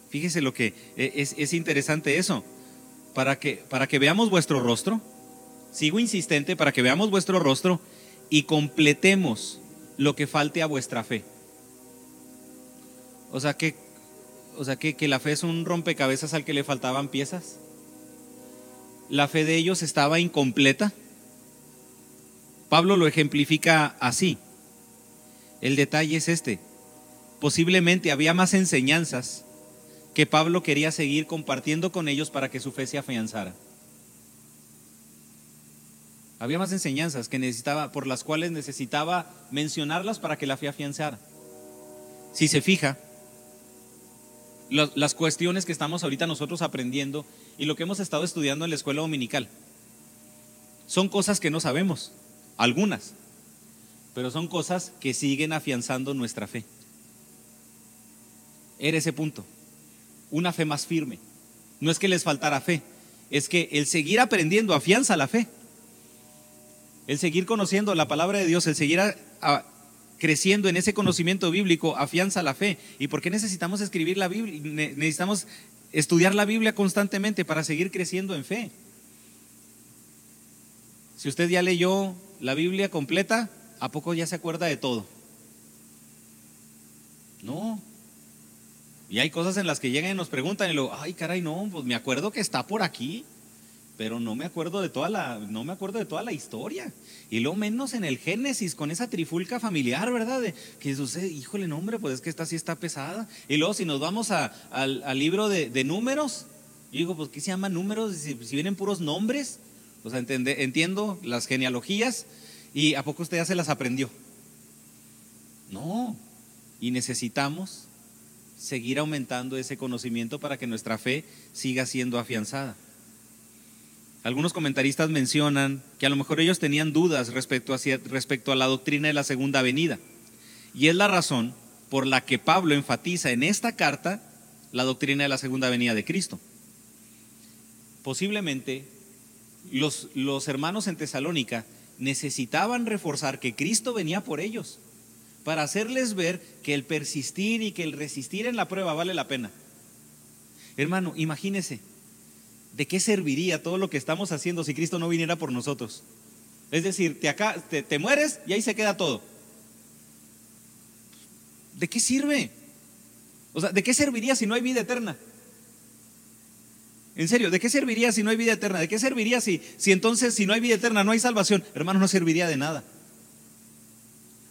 Speaker 1: fíjese lo que e, es, es interesante eso, para que, para que veamos vuestro rostro, sigo insistente, para que veamos vuestro rostro y completemos lo que falte a vuestra fe. O sea que, o sea que, que la fe es un rompecabezas al que le faltaban piezas. La fe de ellos estaba incompleta. Pablo lo ejemplifica así. El detalle es este. Posiblemente había más enseñanzas que Pablo quería seguir compartiendo con ellos para que su fe se afianzara. Había más enseñanzas que necesitaba, por las cuales necesitaba mencionarlas para que la fe afianzara. Si se fija, las cuestiones que estamos ahorita nosotros aprendiendo y lo que hemos estado estudiando en la escuela dominical son cosas que no sabemos, algunas, pero son cosas que siguen afianzando nuestra fe. Era ese punto, una fe más firme. No es que les faltara fe, es que el seguir aprendiendo afianza la fe. El seguir conociendo la palabra de Dios, el seguir creciendo en ese conocimiento bíblico afianza la fe. ¿Y por qué necesitamos escribir la Biblia? Necesitamos estudiar la Biblia constantemente para seguir creciendo en fe. Si usted ya leyó la Biblia completa, ¿a poco ya se acuerda de todo? No. Y hay cosas en las que llegan y nos preguntan y luego, ay, caray, no, pues me acuerdo que está por aquí, pero no me acuerdo de toda la, no me acuerdo de toda la historia. Y lo menos en el Génesis, con esa trifulca familiar, ¿verdad? Que sucede, híjole, no, hombre, pues es que esta sí está pesada. Y luego si nos vamos al, libro de, números, yo digo, pues ¿qué se llama números? Si, si vienen puros nombres, o sea, entiendo las genealogías y ¿a poco usted ya se las aprendió? No, y necesitamos seguir aumentando ese conocimiento para que nuestra fe siga siendo afianzada. Algunos comentaristas mencionan que a lo mejor ellos tenían dudas respecto a, respecto a la doctrina de la segunda venida. Y es la razón por la que Pablo enfatiza en esta carta la doctrina de la segunda venida de Cristo. Posiblemente los, los hermanos en Tesalónica necesitaban reforzar que Cristo venía por ellos, para hacerles ver que el persistir y que el resistir en la prueba vale la pena. Hermano, imagínese, ¿de qué serviría todo lo que estamos haciendo si Cristo no viniera por nosotros? Es decir, te, acá, te mueres y ahí se queda todo. ¿De qué sirve? O sea, ¿de qué serviría si no hay vida eterna? En serio, ¿de qué serviría si no hay vida eterna? ¿De qué serviría si, si entonces si no hay vida eterna no hay salvación? Hermano, no serviría de nada.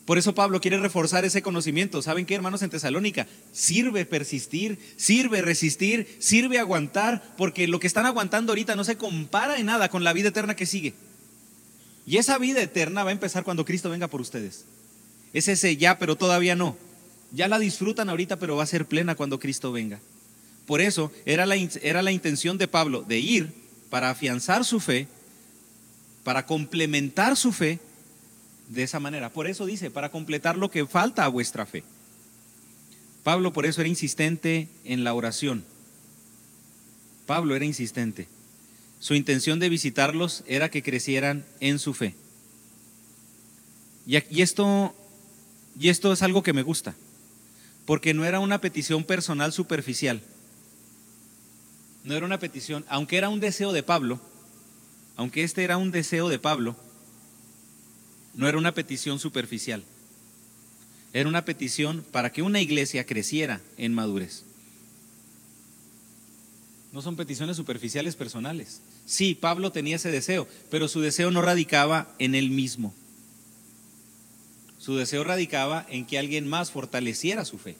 Speaker 1: Por eso Pablo quiere reforzar ese conocimiento. ¿Saben qué, hermanos en Tesalónica? Sirve persistir, sirve resistir, sirve aguantar, porque lo que están aguantando ahorita no se compara en nada con la vida eterna que sigue. Y esa vida eterna va a empezar cuando Cristo venga por ustedes. Es ese ya, pero todavía no. Ya la disfrutan ahorita, pero va a ser plena cuando Cristo venga. Por eso era la, era la intención de Pablo de ir para afianzar su fe, para complementar su fe de esa manera. Por eso dice, para completar lo que falta a vuestra fe. Pablo por eso era insistente en la oración. Pablo era insistente. Su intención de visitarlos era que crecieran en su fe. Y, esto, y esto es algo que me gusta, porque no era una petición personal superficial no era una petición, aunque era un deseo de Pablo, aunque este era un deseo de Pablo, no era una petición superficial. Era una petición para que una iglesia creciera en madurez. No son peticiones superficiales personales. Sí, Pablo tenía ese deseo, pero su deseo no radicaba en él mismo. Su deseo radicaba en que alguien más fortaleciera su fe.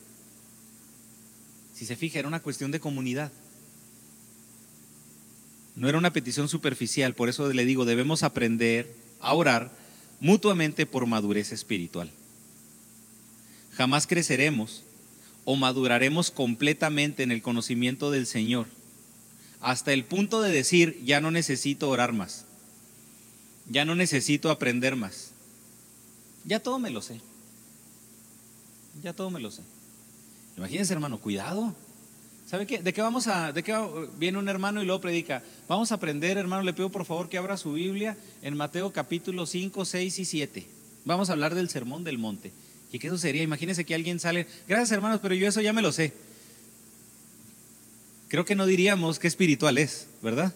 Speaker 1: Si se fija, era una cuestión de comunidad. No era una petición superficial, por eso le digo, debemos aprender a orar mutuamente por madurez espiritual. Jamás creceremos o maduraremos completamente en el conocimiento del Señor hasta el punto de decir, ya no necesito orar más, ya no necesito aprender más, ya todo me lo sé, ya todo me lo sé. Imagínense hermano, cuidado. ¿Sabe qué? ¿De qué vamos a.? ¿De qué viene un hermano y luego predica? Vamos a aprender, hermano. Le pido por favor que abra su Biblia en Mateo capítulo 5, 6 y 7. Vamos a hablar del sermón del monte. ¿Y qué eso sería? Imagínense que alguien sale. Gracias, hermanos, pero yo eso ya me lo sé. Creo que no diríamos qué espiritual es, ¿verdad?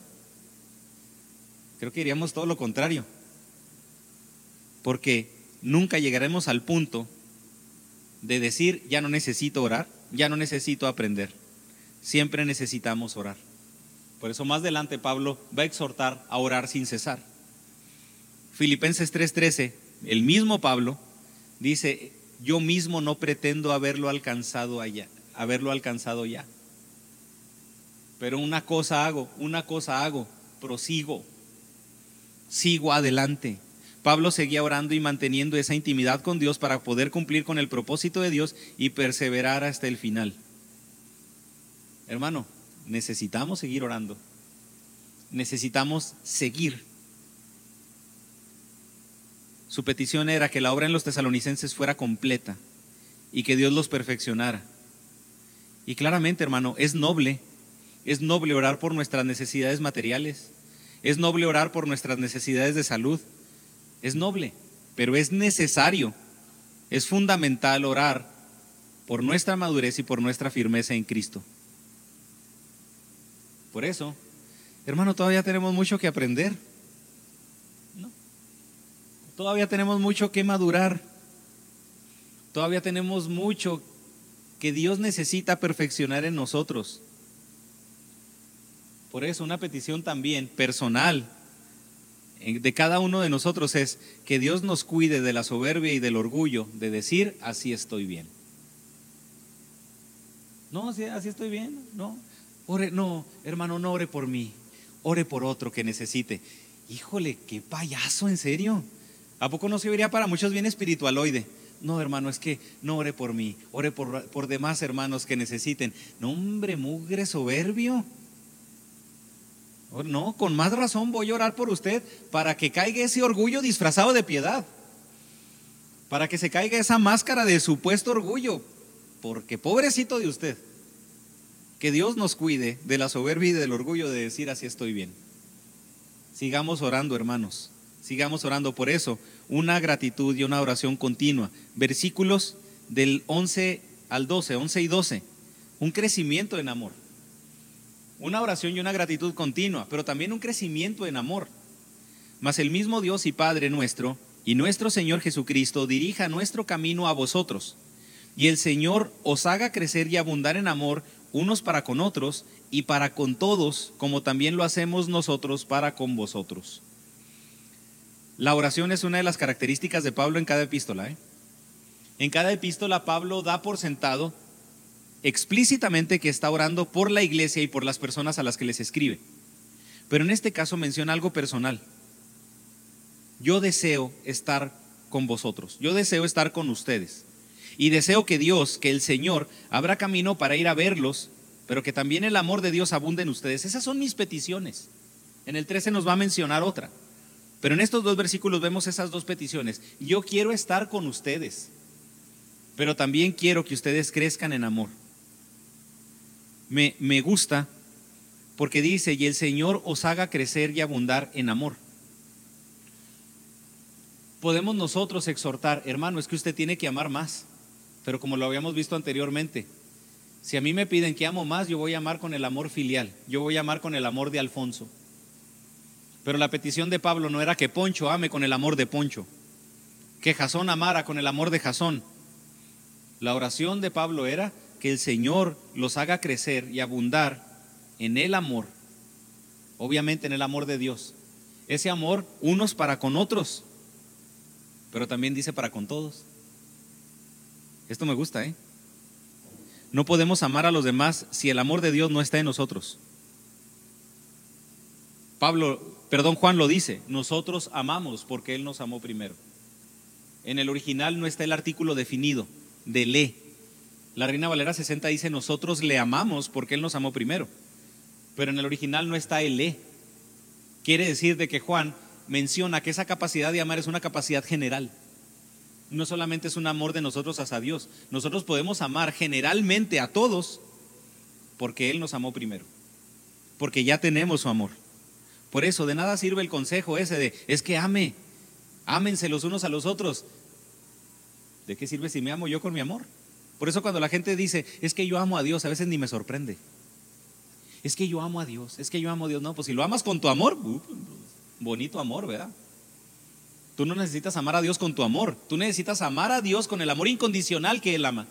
Speaker 1: Creo que diríamos todo lo contrario. Porque nunca llegaremos al punto de decir, ya no necesito orar, ya no necesito aprender siempre necesitamos orar. Por eso más adelante Pablo va a exhortar a orar sin cesar. Filipenses 3:13, el mismo Pablo dice, yo mismo no pretendo haberlo alcanzado allá, haberlo alcanzado ya. Pero una cosa hago, una cosa hago, prosigo, sigo adelante. Pablo seguía orando y manteniendo esa intimidad con Dios para poder cumplir con el propósito de Dios y perseverar hasta el final. Hermano, necesitamos seguir orando. Necesitamos seguir. Su petición era que la obra en los tesalonicenses fuera completa y que Dios los perfeccionara. Y claramente, hermano, es noble Es noble orar por nuestras necesidades materiales. Es noble orar por nuestras necesidades de salud. Es noble, pero es necesario, es fundamental orar por nuestra madurez y por nuestra firmeza en Cristo. Por eso, hermano, todavía tenemos mucho que aprender. Todavía tenemos mucho que madurar. Todavía tenemos mucho que Dios necesita perfeccionar en nosotros. Por eso una petición también personal de cada uno de nosotros es que Dios nos cuide de la soberbia y del orgullo de decir, así estoy bien. No, así, estoy bien, no. Ore, no, hermano, no ore por mí, ore por otro que necesite. Híjole, qué payaso, en serio. ¿A poco no se vería para muchos bien espiritualoide? No, hermano, es que no ore por mí, ore por, por demás hermanos que necesiten. No, hombre, mugre soberbio. Oh, no, con más razón voy a orar por usted para que caiga ese orgullo disfrazado de piedad. Para que se caiga esa máscara de supuesto orgullo. Porque pobrecito de usted. Que Dios nos cuide de la soberbia y del orgullo de decir así estoy bien. Sigamos orando, hermanos. Sigamos orando por eso. Una gratitud y una oración continua. Versículos del 11 al 12, 11 y 12. Un crecimiento en amor una oración y una gratitud continua, pero también un crecimiento en amor. Mas el mismo Dios y Padre nuestro y nuestro Señor Jesucristo dirija nuestro camino a vosotros, y el Señor os haga crecer y abundar en amor unos para con otros y para con todos, como también lo hacemos nosotros para con vosotros. La oración es una de las características de Pablo en cada epístola. ¿eh? En cada epístola Pablo da por sentado explícitamente que está orando por la iglesia y por las personas a las que les escribe. Pero en este caso menciona algo personal. Yo deseo estar con vosotros, yo deseo estar con ustedes. Y deseo que Dios, que el Señor, abra camino para ir a verlos, pero que también el amor de Dios abunde en ustedes. Esas son mis peticiones. En el 13 nos va a mencionar otra. Pero en estos dos versículos vemos esas dos peticiones. Yo quiero estar con ustedes, pero también quiero que ustedes crezcan en amor me, gusta porque dice, y el Señor os haga crecer y abundar en amor. Podemos nosotros exhortar, hermano, es que usted tiene que amar más, pero como lo habíamos visto anteriormente, si a mí me piden que amo más, yo voy a amar con el amor filial, yo voy a amar con el amor de Alfonso. Pero la petición de Pablo no era que Poncho ame con el amor de Poncho, que Jasón amara con el amor de Jasón. La oración de Pablo era que el Señor los haga crecer y abundar en el amor, obviamente en el amor de Dios. Ese amor unos para con otros, pero también dice para con todos. Esto me gusta, ¿eh? No podemos amar a los demás si el amor de Dios no está en nosotros. Pablo, perdón, Juan lo dice, nosotros amamos porque Él nos amó primero. En el original no está el artículo definido de le, la Reina Valera 60 dice, nosotros le amamos porque Él nos amó primero. Pero en el original no está el le. Quiere decir de que Juan menciona que esa capacidad de amar es una capacidad general. No solamente es un amor de nosotros hacia Dios. Nosotros podemos amar generalmente a todos porque Él nos amó primero. Porque ya tenemos su amor. Por eso de nada sirve el consejo ese de, es que ame, ámense los unos a los otros. ¿De qué sirve si me amo yo con mi amor? Por eso cuando la gente dice, es que yo amo a Dios, a veces ni me sorprende. Es que yo amo a Dios, es que yo amo a Dios. No, pues si lo amas con tu amor, uh, bonito amor, ¿verdad? Tú no necesitas amar a Dios con tu amor, tú necesitas amar a Dios con el amor incondicional que Él ama.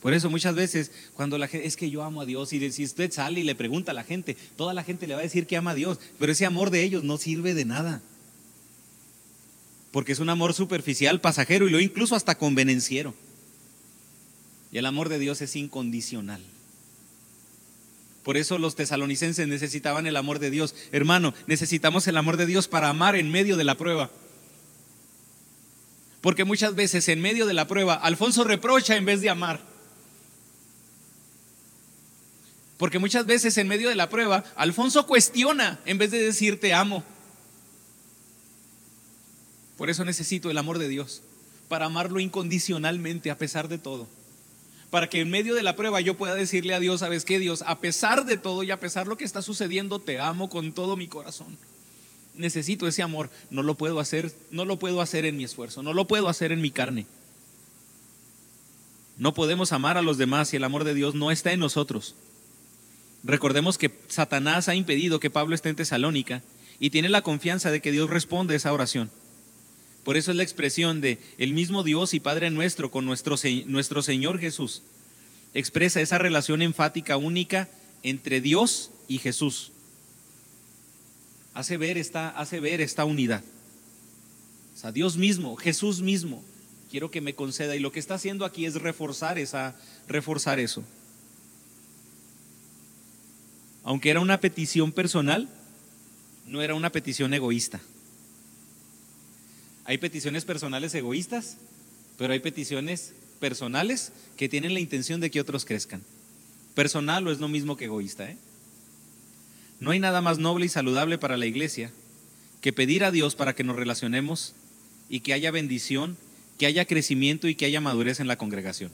Speaker 1: Por eso muchas veces cuando la gente, es que yo amo a Dios y si usted sale y le pregunta a la gente, toda la gente le va a decir que ama a Dios, pero ese amor de ellos no sirve de nada porque es un amor superficial, pasajero y lo incluso hasta convenenciero. Y el amor de Dios es incondicional. Por eso los tesalonicenses necesitaban el amor de Dios. Hermano, necesitamos el amor de Dios para amar en medio de la prueba. Porque muchas veces en medio de la prueba, Alfonso reprocha en vez de amar. Porque muchas veces en medio de la prueba, Alfonso cuestiona en vez de decir te amo. Por eso necesito el amor de Dios, para amarlo incondicionalmente a pesar de todo. Para que en medio de la prueba yo pueda decirle a Dios, ¿sabes qué, Dios? A pesar de todo y a pesar de lo que está sucediendo, te amo con todo mi corazón. Necesito ese amor. No lo puedo hacer, no lo puedo hacer en mi esfuerzo, no lo puedo hacer en mi carne. No podemos amar a los demás si el amor de Dios no está en nosotros. Recordemos que Satanás ha impedido que Pablo esté en Tesalónica y tiene la confianza de que Dios responde a esa oración. Por eso es la expresión de el mismo Dios y Padre nuestro con nuestro, nuestro Señor Jesús. Expresa esa relación enfática única entre Dios y Jesús. Hace ver esta, hace ver esta unidad. O sea, Dios mismo, Jesús mismo, quiero que me conceda. Y lo que está haciendo aquí es reforzar, esa, reforzar eso. Aunque era una petición personal, no era una petición egoísta. Hay peticiones personales egoístas, pero hay peticiones personales que tienen la intención de que otros crezcan. Personal no es lo mismo que egoísta. ¿eh? No hay nada más noble y saludable para la iglesia que pedir a Dios para que nos relacionemos y que haya bendición, que haya crecimiento y que haya madurez en la congregación.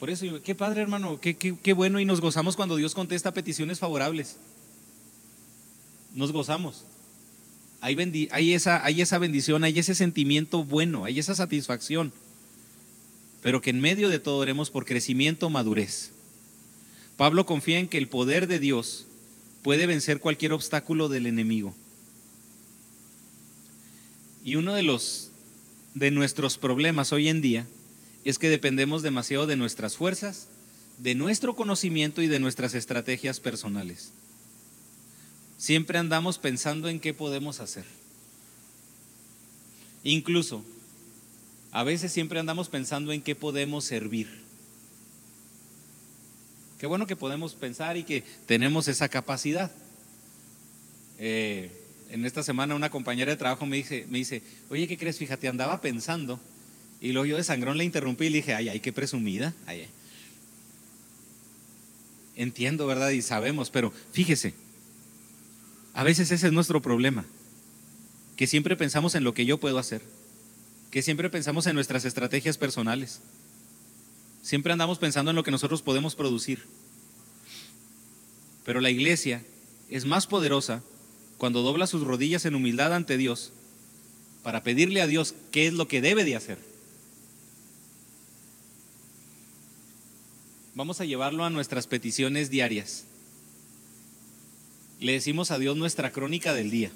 Speaker 1: Por eso, qué padre hermano, qué, qué bueno y nos gozamos cuando Dios contesta peticiones favorables nos gozamos. Hay, esa, esa bendición, hay ese sentimiento bueno, hay esa satisfacción. Pero que en medio de todo oremos por crecimiento, madurez. Pablo confía en que el poder de Dios puede vencer cualquier obstáculo del enemigo. Y uno de los de nuestros problemas hoy en día es que dependemos demasiado de nuestras fuerzas, de nuestro conocimiento y de nuestras estrategias personales. Siempre andamos pensando en qué podemos hacer. Incluso, a veces siempre andamos pensando en qué podemos servir. Qué bueno que podemos pensar y que tenemos esa capacidad. Eh, en esta semana una compañera de trabajo me dice, me dice, oye, ¿qué crees? Fíjate, andaba pensando. Y luego yo de sangrón le interrumpí y le dije, ay, ay, qué presumida. Ay, Entiendo, ¿verdad? Y sabemos, pero fíjese, a veces ese es nuestro problema, que siempre pensamos en lo que yo puedo hacer, que siempre pensamos en nuestras estrategias personales, siempre andamos pensando en lo que nosotros podemos producir. Pero la iglesia es más poderosa cuando dobla sus rodillas en humildad ante Dios para pedirle a Dios qué es lo que debe de hacer. Vamos a llevarlo a nuestras peticiones diarias le decimos a Dios nuestra crónica del día.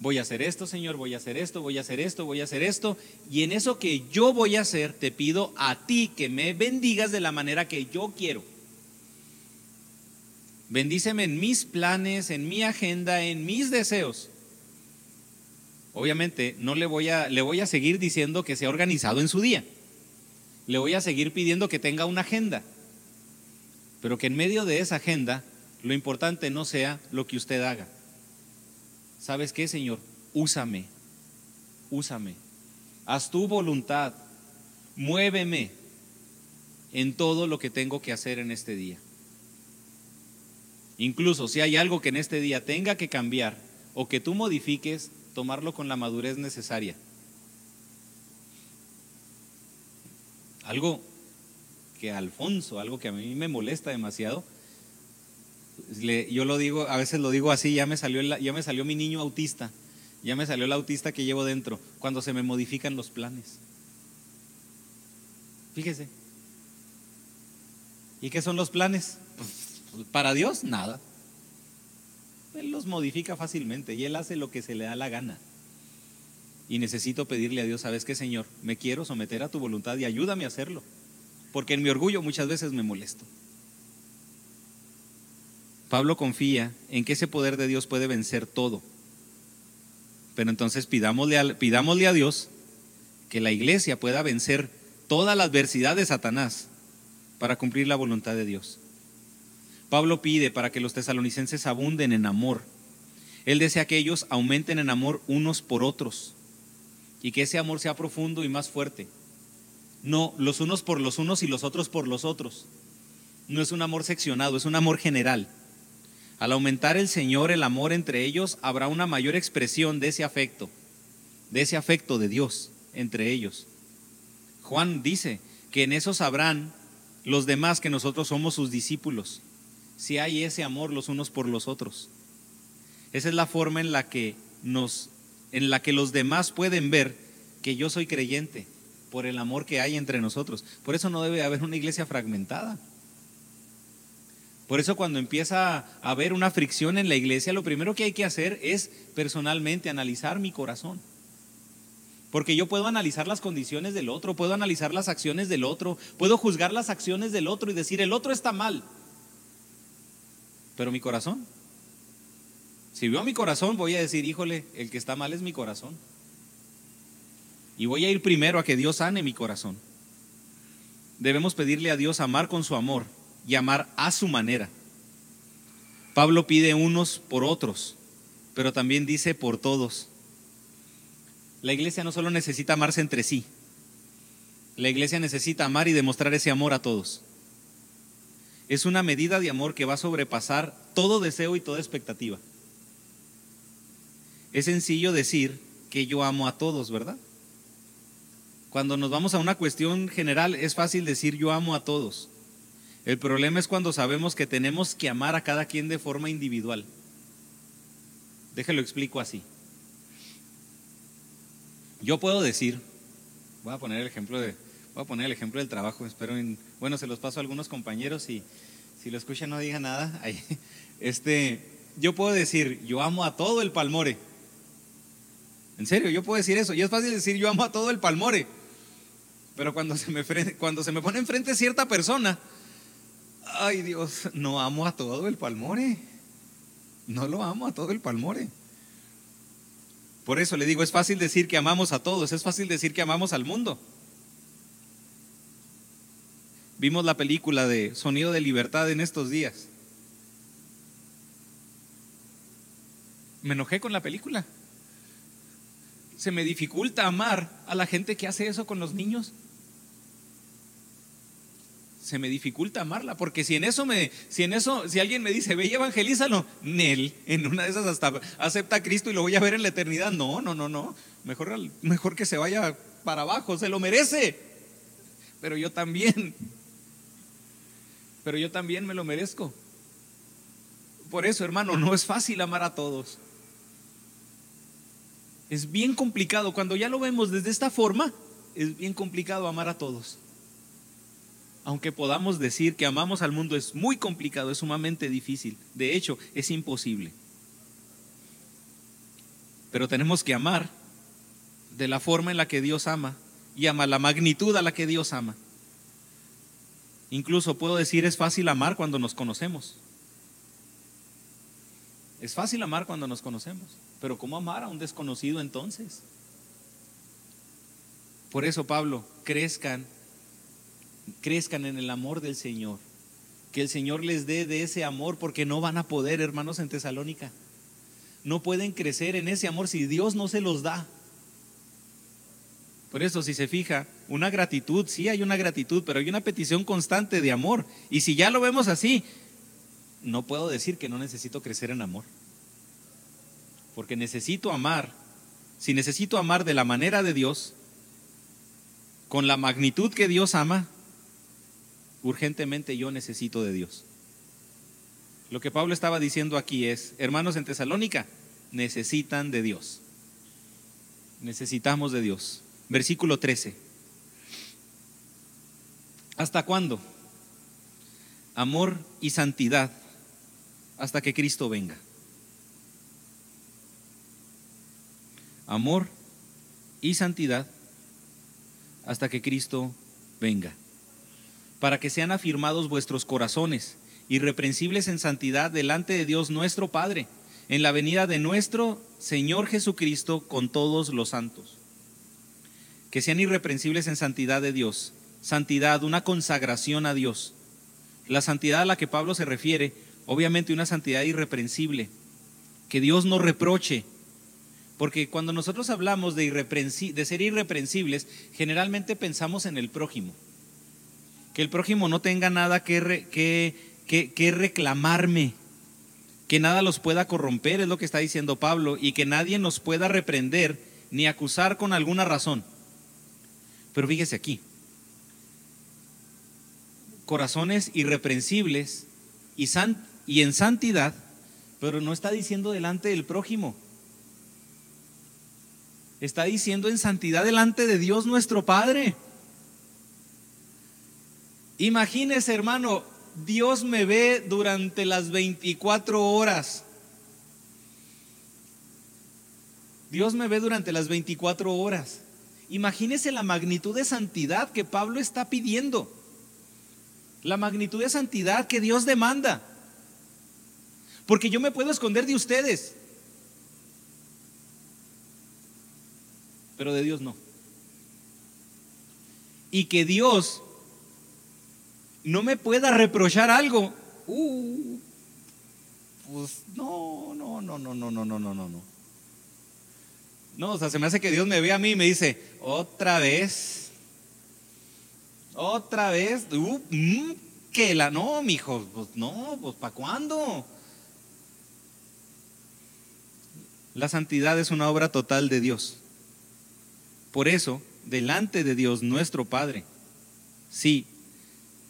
Speaker 1: Voy a hacer esto, Señor, voy a hacer esto, voy a hacer esto, voy a hacer esto. Y en eso que yo voy a hacer, te pido a ti que me bendigas de la manera que yo quiero. Bendíceme en mis planes, en mi agenda, en mis deseos. Obviamente no le voy a le voy a seguir diciendo que sea organizado en su día. Le voy a seguir pidiendo que tenga una agenda. Pero que en medio de esa agenda lo importante no sea lo que usted haga. ¿Sabes qué, Señor? Úsame, úsame. Haz tu voluntad, muéveme en todo lo que tengo que hacer en este día. Incluso si hay algo que en este día tenga que cambiar o que tú modifiques, tomarlo con la madurez necesaria. Algo que Alfonso, algo que a mí me molesta demasiado, yo lo digo, a veces lo digo así, ya me, salió mi niño autista, ya me salió el autista que llevo dentro, cuando se me modifican los planes. Fíjese. ¿Y qué son los planes? Pues, para Dios, nada. Él los modifica fácilmente y Él hace lo que se le da la gana. Y necesito pedirle a Dios, ¿sabes qué, Señor? Me quiero someter a tu voluntad y ayúdame a hacerlo. Porque en mi orgullo muchas veces me molesto. Pablo confía en que ese poder de Dios puede vencer todo. Pero entonces pidámosle a, pidámosle a Dios que la iglesia pueda vencer toda la adversidad de Satanás para cumplir la voluntad de Dios. Pablo pide para que los tesalonicenses abunden en amor. Él desea que ellos aumenten en amor unos por otros y que ese amor sea profundo y más fuerte. No los unos por los unos y los otros por los otros. No es un amor seccionado, es un amor general. Al aumentar el Señor el amor entre ellos, habrá una mayor expresión de ese afecto, de ese afecto de Dios entre ellos. Juan dice que en eso sabrán los demás que nosotros somos sus discípulos, si hay ese amor los unos por los otros. Esa es la forma en la que nos en la que los demás pueden ver que yo soy creyente por el amor que hay entre nosotros. Por eso no debe haber una iglesia fragmentada. Por eso cuando empieza a haber una fricción en la iglesia, lo primero que hay que hacer es personalmente analizar mi corazón. Porque yo puedo analizar las condiciones del otro, puedo analizar las acciones del otro, puedo juzgar las acciones del otro y decir, el otro está mal. Pero mi corazón, si veo mi corazón, voy a decir, híjole, el que está mal es mi corazón. Y voy a ir primero a que Dios sane mi corazón. Debemos pedirle a Dios amar con su amor y amar a su manera. Pablo pide unos por otros, pero también dice por todos. La iglesia no solo necesita amarse entre sí, la iglesia necesita amar y demostrar ese amor a todos. Es una medida de amor que va a sobrepasar todo deseo y toda expectativa. Es sencillo decir que yo amo a todos, ¿verdad? Cuando nos vamos a una cuestión general es fácil decir yo amo a todos. El problema es cuando sabemos que tenemos que amar a cada quien de forma individual. Déjalo explico así. Yo puedo decir, voy a poner el ejemplo de, voy a poner el ejemplo del trabajo. Espero, bueno, se los paso a algunos compañeros y si lo escuchan no diga nada. Este, yo puedo decir, yo amo a todo el palmore. En serio, yo puedo decir eso. Y es fácil decir, yo amo a todo el palmore. Pero cuando se me, cuando se me pone enfrente cierta persona, ay Dios, no amo a todo el palmore. No lo amo a todo el palmore. Por eso le digo, es fácil decir que amamos a todos, es fácil decir que amamos al mundo. Vimos la película de Sonido de Libertad en estos días. Me enojé con la película. Se me dificulta amar a la gente que hace eso con los niños se me dificulta amarla, porque si en eso me, si en eso, si alguien me dice, ve y evangelízalo, Nel, en una de esas hasta acepta a Cristo y lo voy a ver en la eternidad. No, no, no, no. Mejor, mejor que se vaya para abajo, se lo merece. Pero yo también. Pero yo también me lo merezco. Por eso, hermano, no es fácil amar a todos. Es bien complicado. Cuando ya lo vemos desde esta forma, es bien complicado amar a todos aunque podamos decir que amamos al mundo, es muy complicado, es sumamente difícil. De hecho, es imposible. Pero tenemos que amar de la forma en la que Dios ama y ama la magnitud a la que Dios ama. Incluso puedo decir es fácil amar cuando nos conocemos. Es fácil amar cuando nos conocemos, pero ¿cómo amar a un desconocido entonces? Por eso, Pablo, crezcan crezcan en el amor del Señor. Que el Señor les dé de ese amor porque no van a poder, hermanos, en Tesalónica. No pueden crecer en ese amor si Dios no se los da. Por eso, si se fija, una gratitud, sí hay una gratitud, pero hay una petición constante de amor. Y si ya lo vemos así, no puedo decir que no necesito crecer en amor. Porque necesito amar. Si necesito amar de la manera de Dios, con la magnitud que Dios ama, urgentemente yo necesito de Dios. Lo que Pablo estaba diciendo aquí es, hermanos en Tesalónica, necesitan de Dios. Necesitamos de Dios. Versículo 13. ¿Hasta cuándo? Amor y santidad hasta que Cristo venga. Amor y santidad hasta que Cristo venga para que sean afirmados vuestros corazones, irreprensibles en santidad delante de Dios nuestro Padre, en la venida de nuestro Señor Jesucristo con todos los santos. Que sean irreprensibles en santidad de Dios, santidad, una consagración a Dios. La santidad a la que Pablo se refiere, obviamente una santidad irreprensible, que Dios no reproche, porque cuando nosotros hablamos de, de ser irreprensibles, generalmente pensamos en el prójimo que el prójimo no tenga nada que, que, que, reclamarme, que nada los pueda corromper, es lo que está diciendo Pablo, y que nadie nos pueda reprender ni acusar con alguna razón. Pero fíjese aquí, corazones irreprensibles y, y en santidad, pero no está diciendo delante del prójimo. Está diciendo en santidad delante de Dios nuestro Padre. Imagínese, hermano, Dios me ve durante las 24 horas. Dios me ve durante las 24 horas. Imagínese la magnitud de santidad que Pablo está pidiendo. La magnitud de santidad que Dios demanda. Porque yo me puedo esconder de ustedes. Pero de Dios no. Y que Dios no me pueda reprochar algo. Uh, pues no, no, no, no, no, no, no, no, no. No, o sea, se me hace que Dios me ve a mí y me dice, otra vez, otra vez, uh, mm, que la, no, mijo, pues no, pues ¿para cuándo? La santidad es una obra total de Dios. Por eso, delante de Dios nuestro Padre, sí,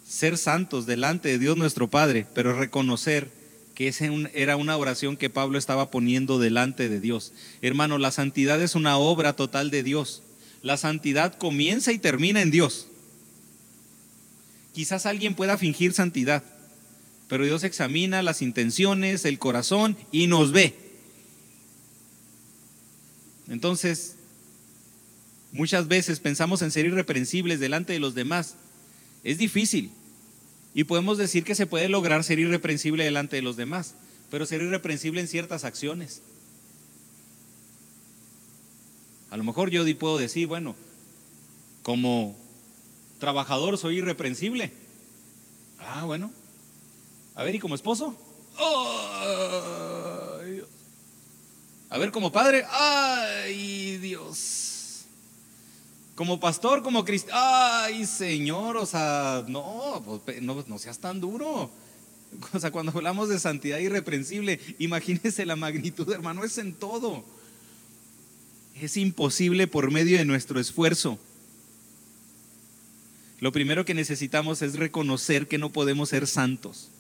Speaker 1: ser santos delante de Dios nuestro Padre, pero reconocer que esa era una oración que Pablo estaba poniendo delante de Dios. Hermano, la santidad es una obra total de Dios. La santidad comienza y termina en Dios. Quizás alguien pueda fingir santidad, pero Dios examina las intenciones, el corazón y nos ve. Entonces, muchas veces pensamos en ser irreprensibles delante de los demás. Es difícil, y podemos decir que se puede lograr ser irreprensible delante de los demás, pero ser irreprensible en ciertas acciones. A lo mejor yo puedo decir, bueno, como trabajador soy irreprensible. Ah, bueno. A ver, ¿y como esposo? A ver, como padre. ¡Ay, Dios! Como pastor, como cristiano. Ay, Señor, o sea, no, pues, no, no seas tan duro. O sea, cuando hablamos de santidad irreprensible, imagínese la magnitud, hermano, es en todo. Es imposible por medio de nuestro esfuerzo. Lo primero que necesitamos es reconocer que no podemos ser santos.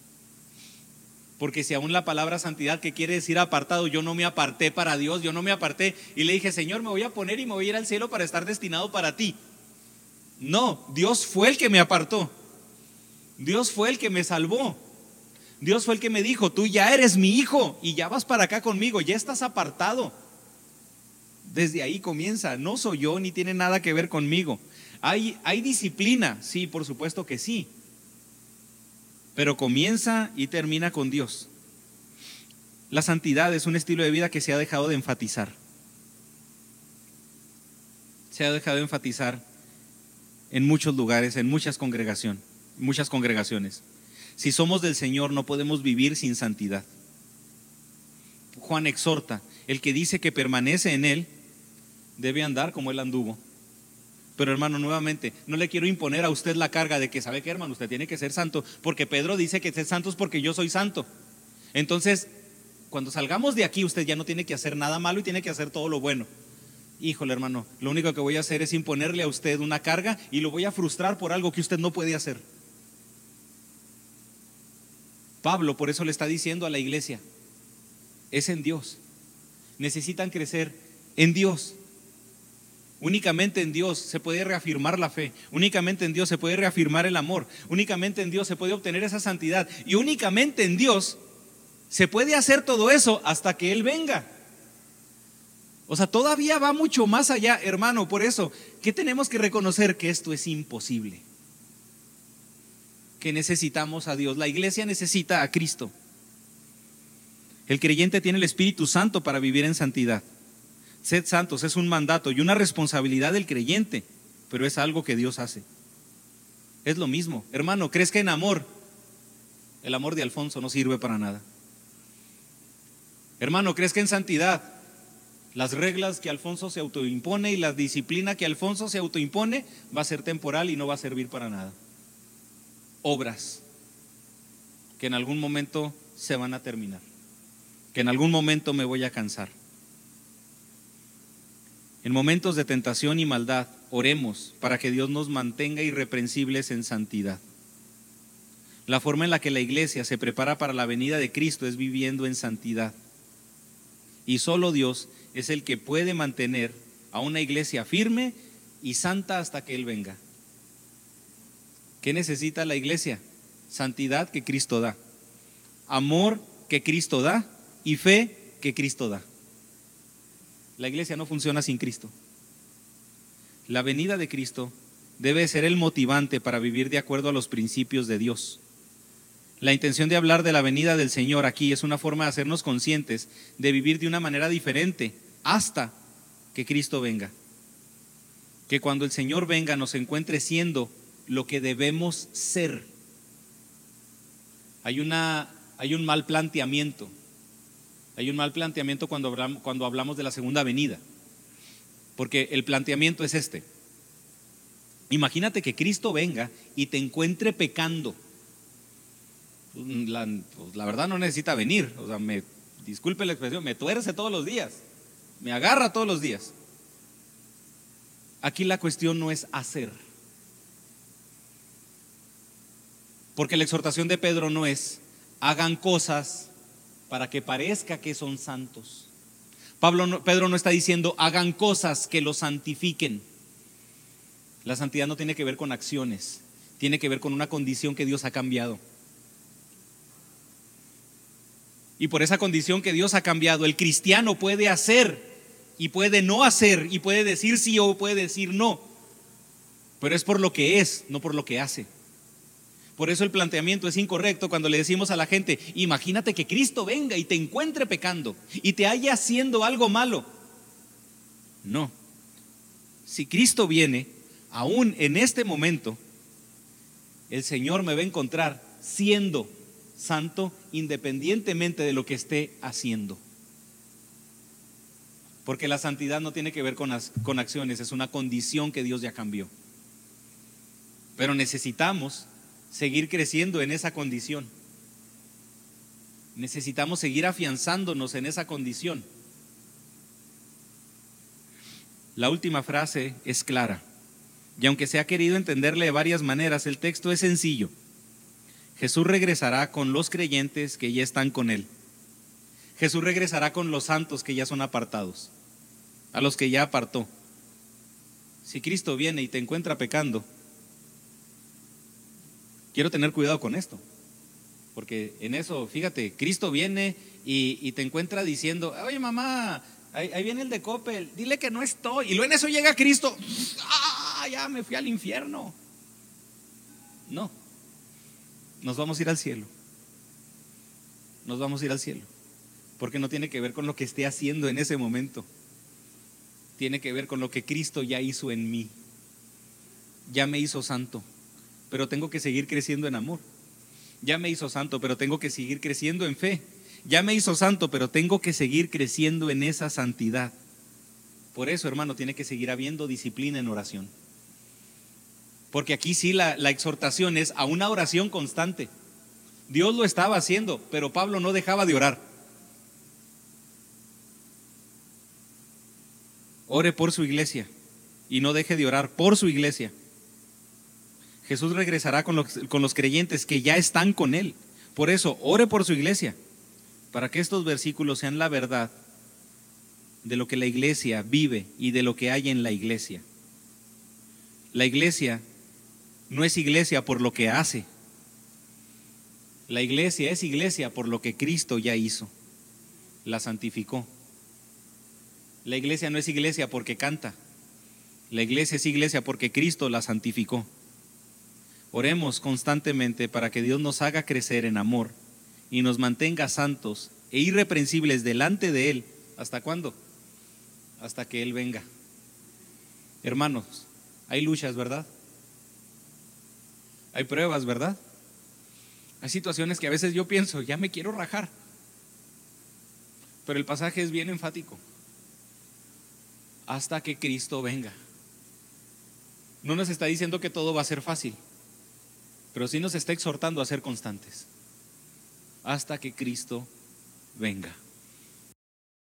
Speaker 1: Porque si aún la palabra santidad que quiere decir apartado, yo no me aparté para Dios, yo no me aparté y le dije, Señor, me voy a poner y me voy a ir al cielo para estar destinado para ti. No, Dios fue el que me apartó. Dios fue el que me salvó. Dios fue el que me dijo, tú ya eres mi hijo y ya vas para acá conmigo, ya estás apartado. Desde ahí comienza, no soy yo ni tiene nada que ver conmigo. ¿Hay, hay disciplina? Sí, por supuesto que sí pero comienza y termina con Dios. La santidad es un estilo de vida que se ha dejado de enfatizar. Se ha dejado de enfatizar en muchos lugares, en muchas congregaciones, muchas congregaciones. Si somos del Señor no podemos vivir sin santidad. Juan exhorta, el que dice que permanece en él debe andar como él anduvo. Pero hermano, nuevamente, no le quiero imponer a usted la carga de que sabe que hermano, usted tiene que ser santo, porque Pedro dice que ser santo es porque yo soy santo. Entonces, cuando salgamos de aquí, usted ya no tiene que hacer nada malo y tiene que hacer todo lo bueno. Híjole, hermano, lo único que voy a hacer es imponerle a usted una carga y lo voy a frustrar por algo que usted no puede hacer. Pablo por eso le está diciendo a la iglesia, es en Dios. Necesitan crecer en Dios. Únicamente en Dios se puede reafirmar la fe, únicamente en Dios se puede reafirmar el amor, únicamente en Dios se puede obtener esa santidad y únicamente en Dios se puede hacer todo eso hasta que Él venga. O sea, todavía va mucho más allá, hermano, por eso, ¿qué tenemos que reconocer? Que esto es imposible. Que necesitamos a Dios. La iglesia necesita a Cristo. El creyente tiene el Espíritu Santo para vivir en santidad. Sed santos es un mandato y una responsabilidad del creyente, pero es algo que Dios hace. Es lo mismo. Hermano, ¿crees que en amor? El amor de Alfonso no sirve para nada. Hermano, ¿crees que en santidad? Las reglas que Alfonso se autoimpone y la disciplina que Alfonso se autoimpone va a ser temporal y no va a servir para nada. Obras que en algún momento se van a terminar, que en algún momento me voy a cansar. En momentos de tentación y maldad, oremos para que Dios nos mantenga irreprensibles en santidad. La forma en la que la iglesia se prepara para la venida de Cristo es viviendo en santidad. Y solo Dios es el que puede mantener a una iglesia firme y santa hasta que Él venga. ¿Qué necesita la iglesia? Santidad que Cristo da, amor que Cristo da y fe que Cristo da. La iglesia no funciona sin Cristo. La venida de Cristo debe ser el motivante para vivir de acuerdo a los principios de Dios. La intención de hablar de la venida del Señor aquí es una forma de hacernos conscientes de vivir de una manera diferente hasta que Cristo venga. Que cuando el Señor venga nos encuentre siendo lo que debemos ser. Hay, una, hay un mal planteamiento. Hay un mal planteamiento cuando hablamos, de la segunda venida. Porque el planteamiento es este. Imagínate que Cristo venga y te encuentre pecando. La, pues, la, verdad no necesita venir. O sea, me, disculpe la expresión, me tuerce todos los días. Me agarra todos los días. Aquí la cuestión no es hacer. Porque la exhortación de Pedro no es, hagan cosas para que parezca que son santos. Pablo, Pedro no está diciendo, hagan cosas que los santifiquen. La santidad no tiene que ver con acciones, tiene que ver con una condición que Dios ha cambiado. Y por esa condición que Dios ha cambiado, el cristiano puede hacer y puede no hacer y puede decir sí o puede decir no. Pero es por lo que es, no por lo que hace. Por eso el planteamiento es incorrecto cuando le decimos a la gente, imagínate que Cristo venga y te encuentre pecando y te haya haciendo algo malo. No. Si Cristo viene, aún en este momento, el Señor me va a encontrar siendo santo independientemente de lo que esté haciendo. Porque la santidad no tiene que ver con, con acciones, es una condición que Dios ya cambió. Pero necesitamos seguir creciendo en esa condición. Necesitamos seguir afianzándonos en esa condición. La última frase es clara. Y aunque se ha querido entenderle de varias maneras, el texto es sencillo. Jesús regresará con los creyentes que ya están con Él. Jesús regresará con los santos que ya son apartados, a los que ya apartó. Si Cristo viene y te encuentra pecando, quiero tener cuidado con esto. Porque en eso, fíjate, Cristo viene y, te encuentra diciendo, oye mamá, ahí, viene el de Coppel, dile que no estoy. Y luego en eso llega Cristo, ah, ya me fui al infierno. No, nos vamos a ir al cielo. Nos vamos a ir al cielo. Porque no tiene que ver con lo que esté haciendo en ese momento. Tiene que ver con lo que Cristo ya hizo en mí. Ya me hizo santo pero tengo que seguir creciendo en amor. Ya me hizo santo, pero tengo que seguir creciendo en fe. Ya me hizo santo, pero tengo que seguir creciendo en esa santidad. Por eso, hermano, tiene que seguir habiendo disciplina en oración. Porque aquí sí la, la exhortación es a una oración constante. Dios lo estaba haciendo, pero Pablo no dejaba de orar. Ore por su iglesia y no deje de orar por su iglesia. Jesús regresará con los, creyentes que ya están con Él. Por eso, ore por su iglesia, para que estos versículos sean la verdad de lo que la iglesia vive y de lo que hay en la iglesia. La iglesia no es iglesia por lo que hace. La iglesia es iglesia por lo que Cristo ya hizo. La santificó. La iglesia no es iglesia porque canta. La iglesia es iglesia porque Cristo la santificó. Oremos constantemente para que Dios nos haga crecer en amor y nos mantenga santos e irreprensibles delante de Él. ¿Hasta cuándo? Hasta que Él venga. Hermanos, hay luchas, ¿verdad? Hay pruebas, ¿verdad? Hay situaciones que a veces yo pienso, ya me quiero rajar. Pero el pasaje es bien enfático. Hasta que Cristo venga. No nos está diciendo que todo va a ser fácil pero sí nos está exhortando a ser constantes hasta que Cristo venga.